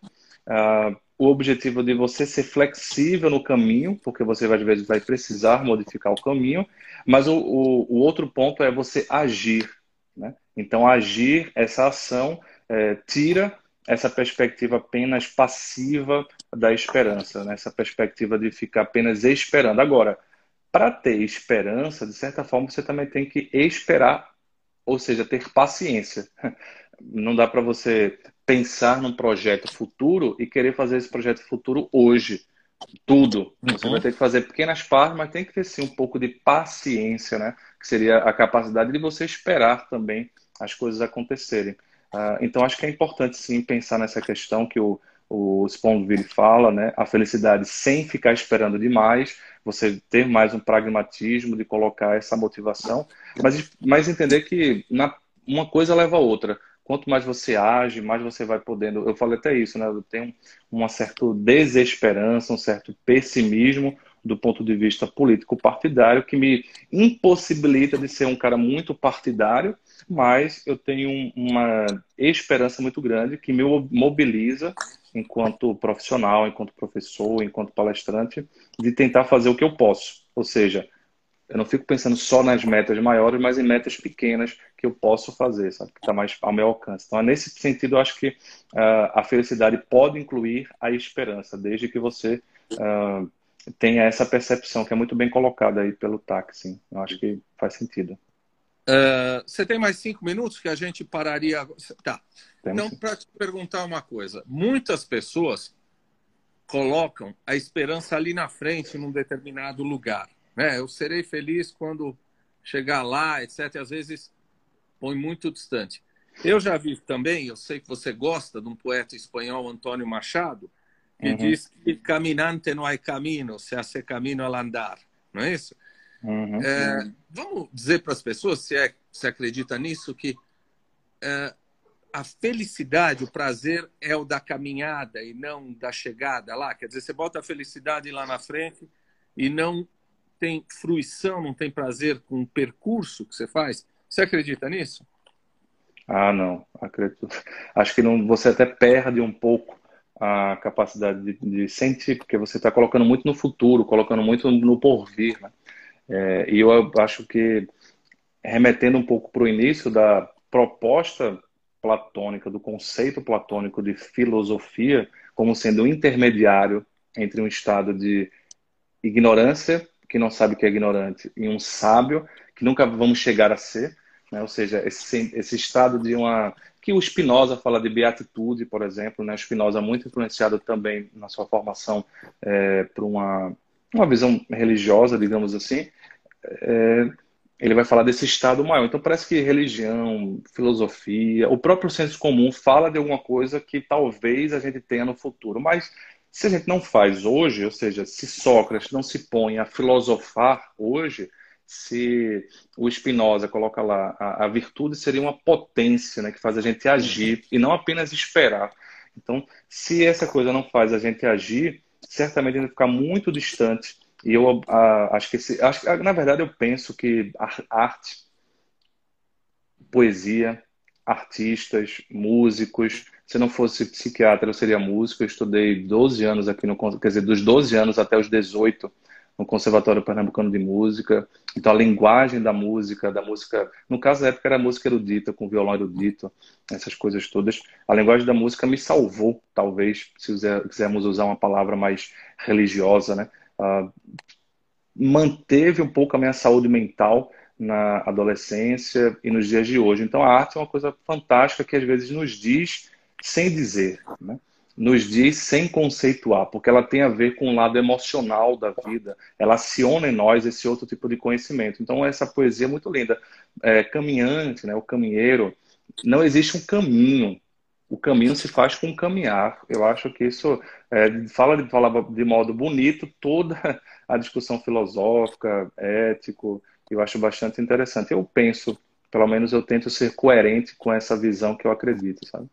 uh, o objetivo de você ser flexível no caminho, porque você às vezes vai precisar modificar o caminho, mas o, o, o outro ponto é você agir. Né? Então, agir, essa ação, é, tira essa perspectiva apenas passiva da esperança, né? essa perspectiva de ficar apenas esperando. Agora, para ter esperança, de certa forma, você também tem que esperar ou seja, ter paciência. Não dá para você pensar num projeto futuro e querer fazer esse projeto futuro hoje. Tudo. Você uhum. vai ter que fazer pequenas partes, mas tem que ter sim um pouco de paciência, né? Que seria a capacidade de você esperar também as coisas acontecerem. Uh, então, acho que é importante sim pensar nessa questão que o, o Sponville fala, né? A felicidade sem ficar esperando demais, você ter mais um pragmatismo de colocar essa motivação, mas, mas entender que na, uma coisa leva a outra. Quanto mais você age, mais você vai podendo. Eu falei até isso, né? Eu tenho uma certa desesperança, um certo pessimismo do ponto de vista político-partidário que me impossibilita de ser um cara muito partidário, mas eu tenho uma esperança muito grande que me mobiliza enquanto profissional, enquanto professor, enquanto palestrante, de tentar fazer o que eu posso. Ou seja, eu não fico pensando só nas metas maiores, mas em metas pequenas que eu posso fazer, sabe? Que está mais ao meu alcance. Então, nesse sentido, eu acho que uh, a felicidade pode incluir a esperança, desde que você uh, tenha essa percepção, que é muito bem colocada aí pelo táxi. Eu acho que faz sentido. Uh, você tem mais cinco minutos que a gente pararia. Tá. Então, para te perguntar uma coisa: muitas pessoas colocam a esperança ali na frente, num determinado lugar. Né? Eu serei feliz quando chegar lá, etc. E às vezes põe muito distante. Eu já vi também, eu sei que você gosta de um poeta espanhol, Antônio Machado, que uhum. diz que caminante não é caminho, se hace caminho al andar. Não é isso? Uhum. É, vamos dizer para as pessoas, se, é, se acredita nisso, que é, a felicidade, o prazer é o da caminhada e não da chegada lá. Quer dizer, você bota a felicidade lá na frente e não tem fruição, não tem prazer com o percurso que você faz. Você acredita nisso? Ah, não, acredito. Acho que não, você até perde um pouco a capacidade de, de sentir, porque você está colocando muito no futuro, colocando muito no porvir. Né? É, e eu acho que, remetendo um pouco para o início da proposta platônica, do conceito platônico de filosofia, como sendo um intermediário entre um estado de ignorância, que não sabe que é ignorante, e um sábio, que nunca vamos chegar a ser, né? ou seja, esse, esse estado de uma. que o Spinoza fala de beatitude, por exemplo, né? Spinoza muito influenciado também na sua formação é, por uma, uma visão religiosa, digamos assim, é, ele vai falar desse estado maior. Então parece que religião, filosofia, o próprio senso comum fala de alguma coisa que talvez a gente tenha no futuro. Mas se a gente não faz hoje, ou seja, se Sócrates não se põe a filosofar hoje, se o Spinoza coloca lá, a, a virtude seria uma potência né, que faz a gente agir e não apenas esperar. Então, se essa coisa não faz a gente agir, certamente a gente vai ficar muito distante e eu a, acho que, esse, acho, na verdade, eu penso que arte, poesia, artistas, músicos. Se não fosse psiquiatra, eu seria músico. Eu estudei 12 anos aqui no, quer dizer, dos 12 anos até os 18 no Conservatório Pernambucano de Música. Então, a linguagem da música, da música, no caso da época era música erudita, com violão erudito, essas coisas todas. A linguagem da música me salvou, talvez, se quisermos usar uma palavra mais religiosa, né? uh, manteve um pouco a minha saúde mental na adolescência e nos dias de hoje. Então, a arte é uma coisa fantástica que às vezes nos diz sem dizer, né? nos diz sem conceituar, porque ela tem a ver com o lado emocional da vida, ela aciona em nós esse outro tipo de conhecimento. Então, essa poesia é muito linda. É, caminhante, né, o caminheiro, não existe um caminho, o caminho se faz com caminhar. Eu acho que isso é, fala, de, fala de modo bonito toda a discussão filosófica, ético. Eu acho bastante interessante. Eu penso, pelo menos eu tento ser coerente com essa visão que eu acredito, sabe?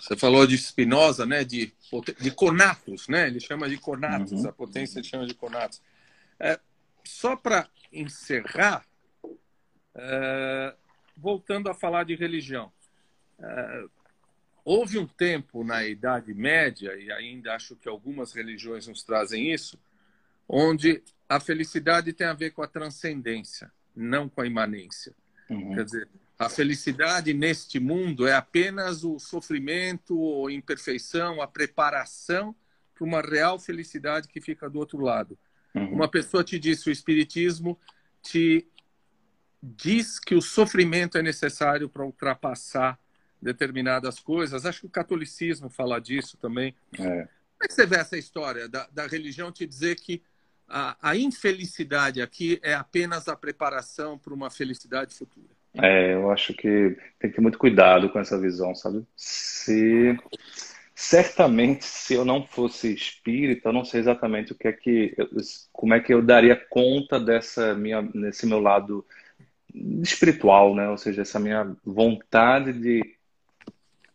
Você falou de Spinoza, né? De, de conatos, né? Ele chama de conatos, uhum. a potência ele chama de conatos. É, só para encerrar, é, voltando a falar de religião. É, houve um tempo na Idade Média, e ainda acho que algumas religiões nos trazem isso, onde a felicidade tem a ver com a transcendência, não com a imanência. Uhum. Quer dizer, a felicidade neste mundo é apenas o sofrimento ou imperfeição, a preparação para uma real felicidade que fica do outro lado. Uhum. Uma pessoa te disse, o Espiritismo te diz que o sofrimento é necessário para ultrapassar determinadas coisas. Acho que o catolicismo fala disso também. É. Como é que você vê essa história da, da religião te dizer que a, a, infelicidade aqui é apenas a preparação para uma felicidade futura? É, eu acho que tem que ter muito cuidado com essa visão, sabe? Se certamente se eu não fosse espírita, eu não sei exatamente o que é que como é que eu daria conta dessa minha nesse meu lado espiritual, né? Ou seja, essa minha vontade de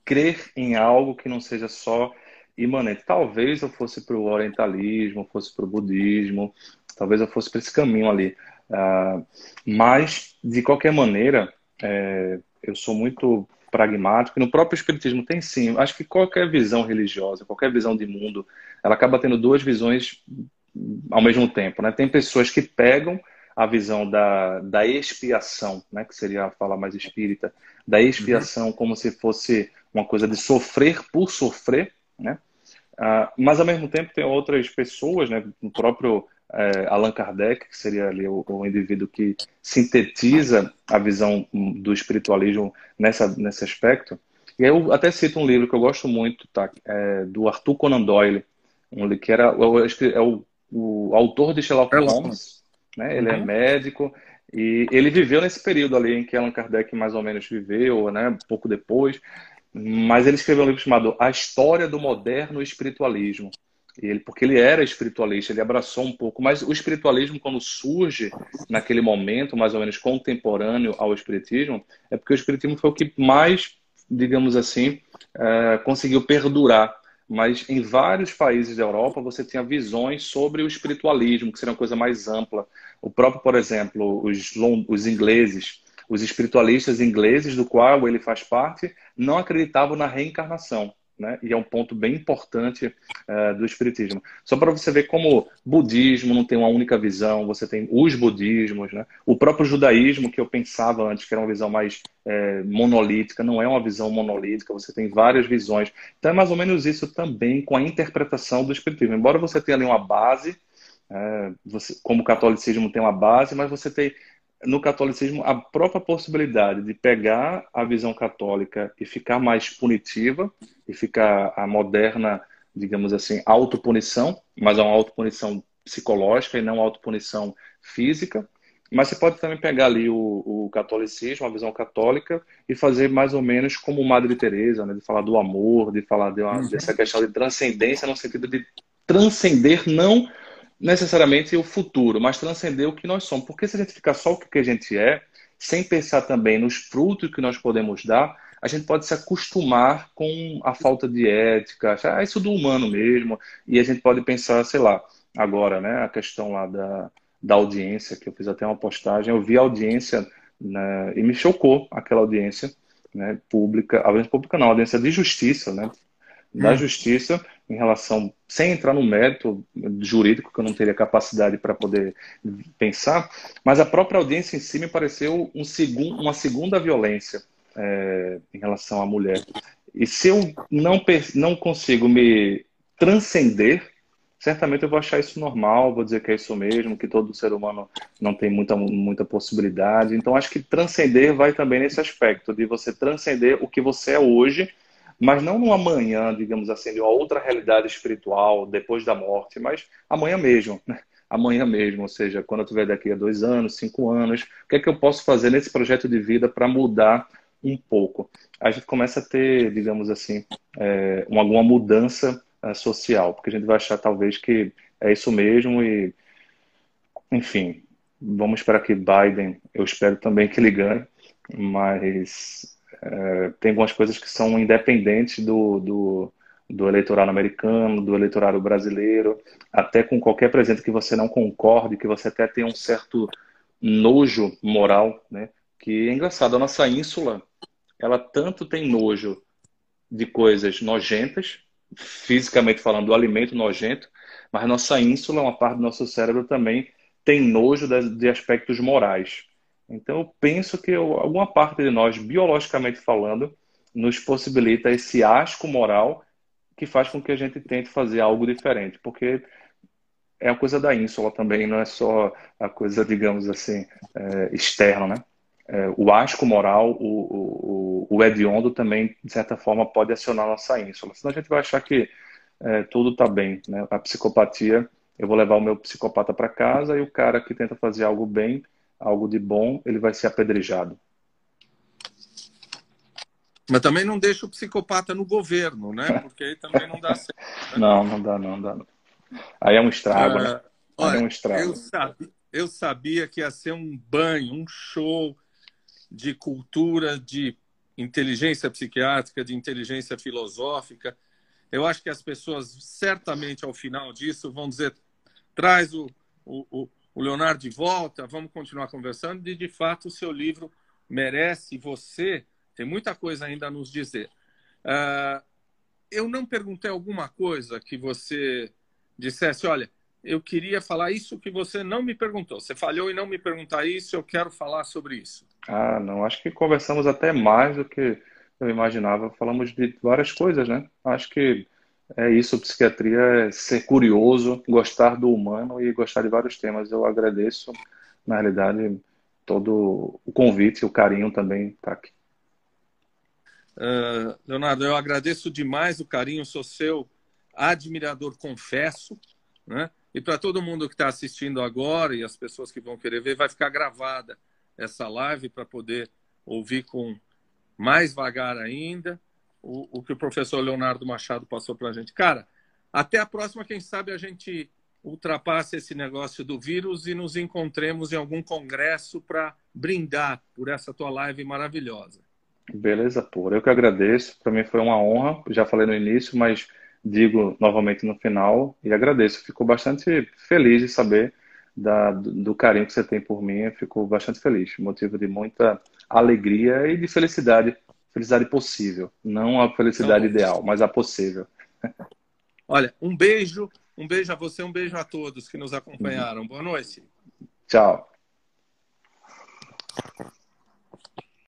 crer em algo que não seja só imanente. Talvez eu fosse para o orientalismo, fosse para o budismo, talvez eu fosse para esse caminho ali. Uh, mas, de qualquer maneira, é, eu sou muito pragmático. E no próprio Espiritismo tem sim. Acho que qualquer visão religiosa, qualquer visão de mundo, ela acaba tendo duas visões ao mesmo tempo. Né? Tem pessoas que pegam a visão da, da expiação, né? que seria a fala mais espírita, da expiação uhum. como se fosse uma coisa de sofrer por sofrer, né? Uh, mas ao mesmo tempo tem outras pessoas, né? O próprio é, Allan Kardec, que seria ali o, o, indivíduo que sintetiza a visão do espiritualismo nessa, nesse aspecto. E eu até cito um livro que eu gosto muito, tá? É, do Arthur Conan Doyle, um, que era é o, o autor de Sherlock Holmes, né? Ele é uhum. é médico e ele viveu nesse período ali em que Allan Kardec mais ou menos viveu, né? Pouco depois. Mas ele escreveu um livro chamado A História do Moderno Espiritualismo. Ele, porque ele era espiritualista, ele abraçou um pouco, mas o espiritualismo, quando surge naquele momento, mais ou menos contemporâneo ao espiritismo, é porque o espiritismo foi o que mais, digamos assim, é, conseguiu perdurar. Mas em vários países da Europa você tinha visões sobre o espiritualismo, que seria uma coisa mais ampla. O próprio, por exemplo, os, os ingleses, os espiritualistas ingleses, do qual ele faz parte, não acreditavam na reencarnação. Né? E é um ponto bem importante uh, do espiritismo. Só para você ver como budismo não tem uma única visão, você tem os budismos, né? O próprio judaísmo que eu pensava antes que era uma visão mais é, monolítica, não é uma visão monolítica. Você tem várias visões. Então é mais ou menos isso também com a interpretação do espiritismo. Embora você tenha ali uma base, é, você, como o catolicismo tem uma base, mas você tem no catolicismo a própria possibilidade de pegar a visão católica e ficar mais punitiva e ficar a moderna, digamos assim, autopunição, mas é uma autopunição psicológica e não autopunição física. Mas você pode também pegar ali o, o catolicismo, a visão católica, e fazer mais ou menos como Madre Teresa, né? de falar do amor, de falar de uma, uhum. dessa questão de transcendência, no sentido de transcender não necessariamente o futuro, mas transcender o que nós somos. Porque se a gente ficar só o que a gente é, sem pensar também nos frutos que nós podemos dar, a gente pode se acostumar com a falta de ética, achar ah, isso do humano mesmo, e a gente pode pensar, sei lá, agora, né, a questão lá da, da audiência, que eu fiz até uma postagem, eu vi a audiência né, e me chocou aquela audiência né, pública, audiência pública não, audiência de justiça, né, da hum. justiça em relação, sem entrar no mérito jurídico, que eu não teria capacidade para poder pensar, mas a própria audiência em si me pareceu um segun, uma segunda violência é, em relação à mulher. E se eu não, não consigo me transcender, certamente eu vou achar isso normal, vou dizer que é isso mesmo, que todo ser humano não tem muita, muita possibilidade. Então, acho que transcender vai também nesse aspecto, de você transcender o que você é hoje, mas não no amanhã, digamos assim, de uma outra realidade espiritual, depois da morte, mas amanhã mesmo, né? amanhã mesmo, ou seja, quando eu estiver daqui a dois anos, cinco anos, o que é que eu posso fazer nesse projeto de vida para mudar um pouco? A gente começa a ter, digamos assim, é, uma, alguma mudança é, social, porque a gente vai achar talvez que é isso mesmo e, enfim, vamos esperar que Biden, eu espero também que ele ganhe, mas é, tem algumas coisas que são independentes do, do, do eleitorado americano, do eleitorado brasileiro, até com qualquer presidente que você não concorde, que você até tenha um certo nojo moral, né? Que é engraçado, a nossa ínsula, ela tanto tem nojo de coisas nojentas, fisicamente falando, do alimento nojento, mas nossa ínsula, uma parte do nosso cérebro também tem nojo de aspectos morais. Então, eu penso que alguma parte de nós, biologicamente falando, nos possibilita esse asco moral que faz com que a gente tente fazer algo diferente, porque é a coisa da ínsula também, não é só a coisa, digamos assim, é, externa, né? É, o asco moral, o, o, o hediondo também, de certa forma, pode acionar nossa ínsula. Senão a gente vai achar que é, tudo está bem, né? A psicopatia, eu vou levar o meu psicopata para casa e o cara que tenta fazer algo bem algo de bom, ele vai ser apedrejado. Mas também não deixa o psicopata no governo, né? Porque aí também não dá certo. Né? Não, não dá, não dá. Aí é um estrago, né? Olha, é um estrago. Eu, sabia, eu sabia que ia ser um banho, um show de cultura, de inteligência psiquiátrica, de inteligência filosófica. Eu acho que as pessoas, certamente, ao final disso, vão dizer: traz o, o, o Leonardo de volta, vamos continuar conversando. E, de fato, o seu livro merece, você tem muita coisa ainda a nos dizer. Uh, eu não perguntei alguma coisa que você dissesse, olha, eu queria falar isso que você não me perguntou. Você falhou em não me perguntar isso, eu quero falar sobre isso. Ah, não, acho que conversamos até mais do que eu imaginava. Falamos de várias coisas, né? Acho que é isso, psiquiatria é ser curioso, gostar do humano e gostar de vários temas. Eu agradeço, na realidade, todo o convite e o carinho também tá aqui. Uh, Leonardo, eu agradeço demais o carinho, sou seu admirador, confesso, né? E para todo mundo que está assistindo agora e as pessoas que vão querer ver, vai ficar gravada essa live para poder ouvir com mais vagar ainda o, o que o professor Leonardo Machado passou para a gente. Cara, até a próxima, quem sabe a gente ultrapasse esse negócio do vírus e nos encontremos em algum congresso para brindar por essa tua live maravilhosa. Beleza, pô. Eu que agradeço. Para mim foi uma honra. Já falei no início, mas digo novamente no final e agradeço. Fico bastante feliz de saber da, do carinho que você tem por mim. Fico bastante feliz. Motivo de muita alegria e de felicidade felicidade possível. Não a felicidade então, ideal, mas a possível. Olha, um beijo, um beijo a você, um beijo a todos que nos acompanharam. Boa noite. Tchau.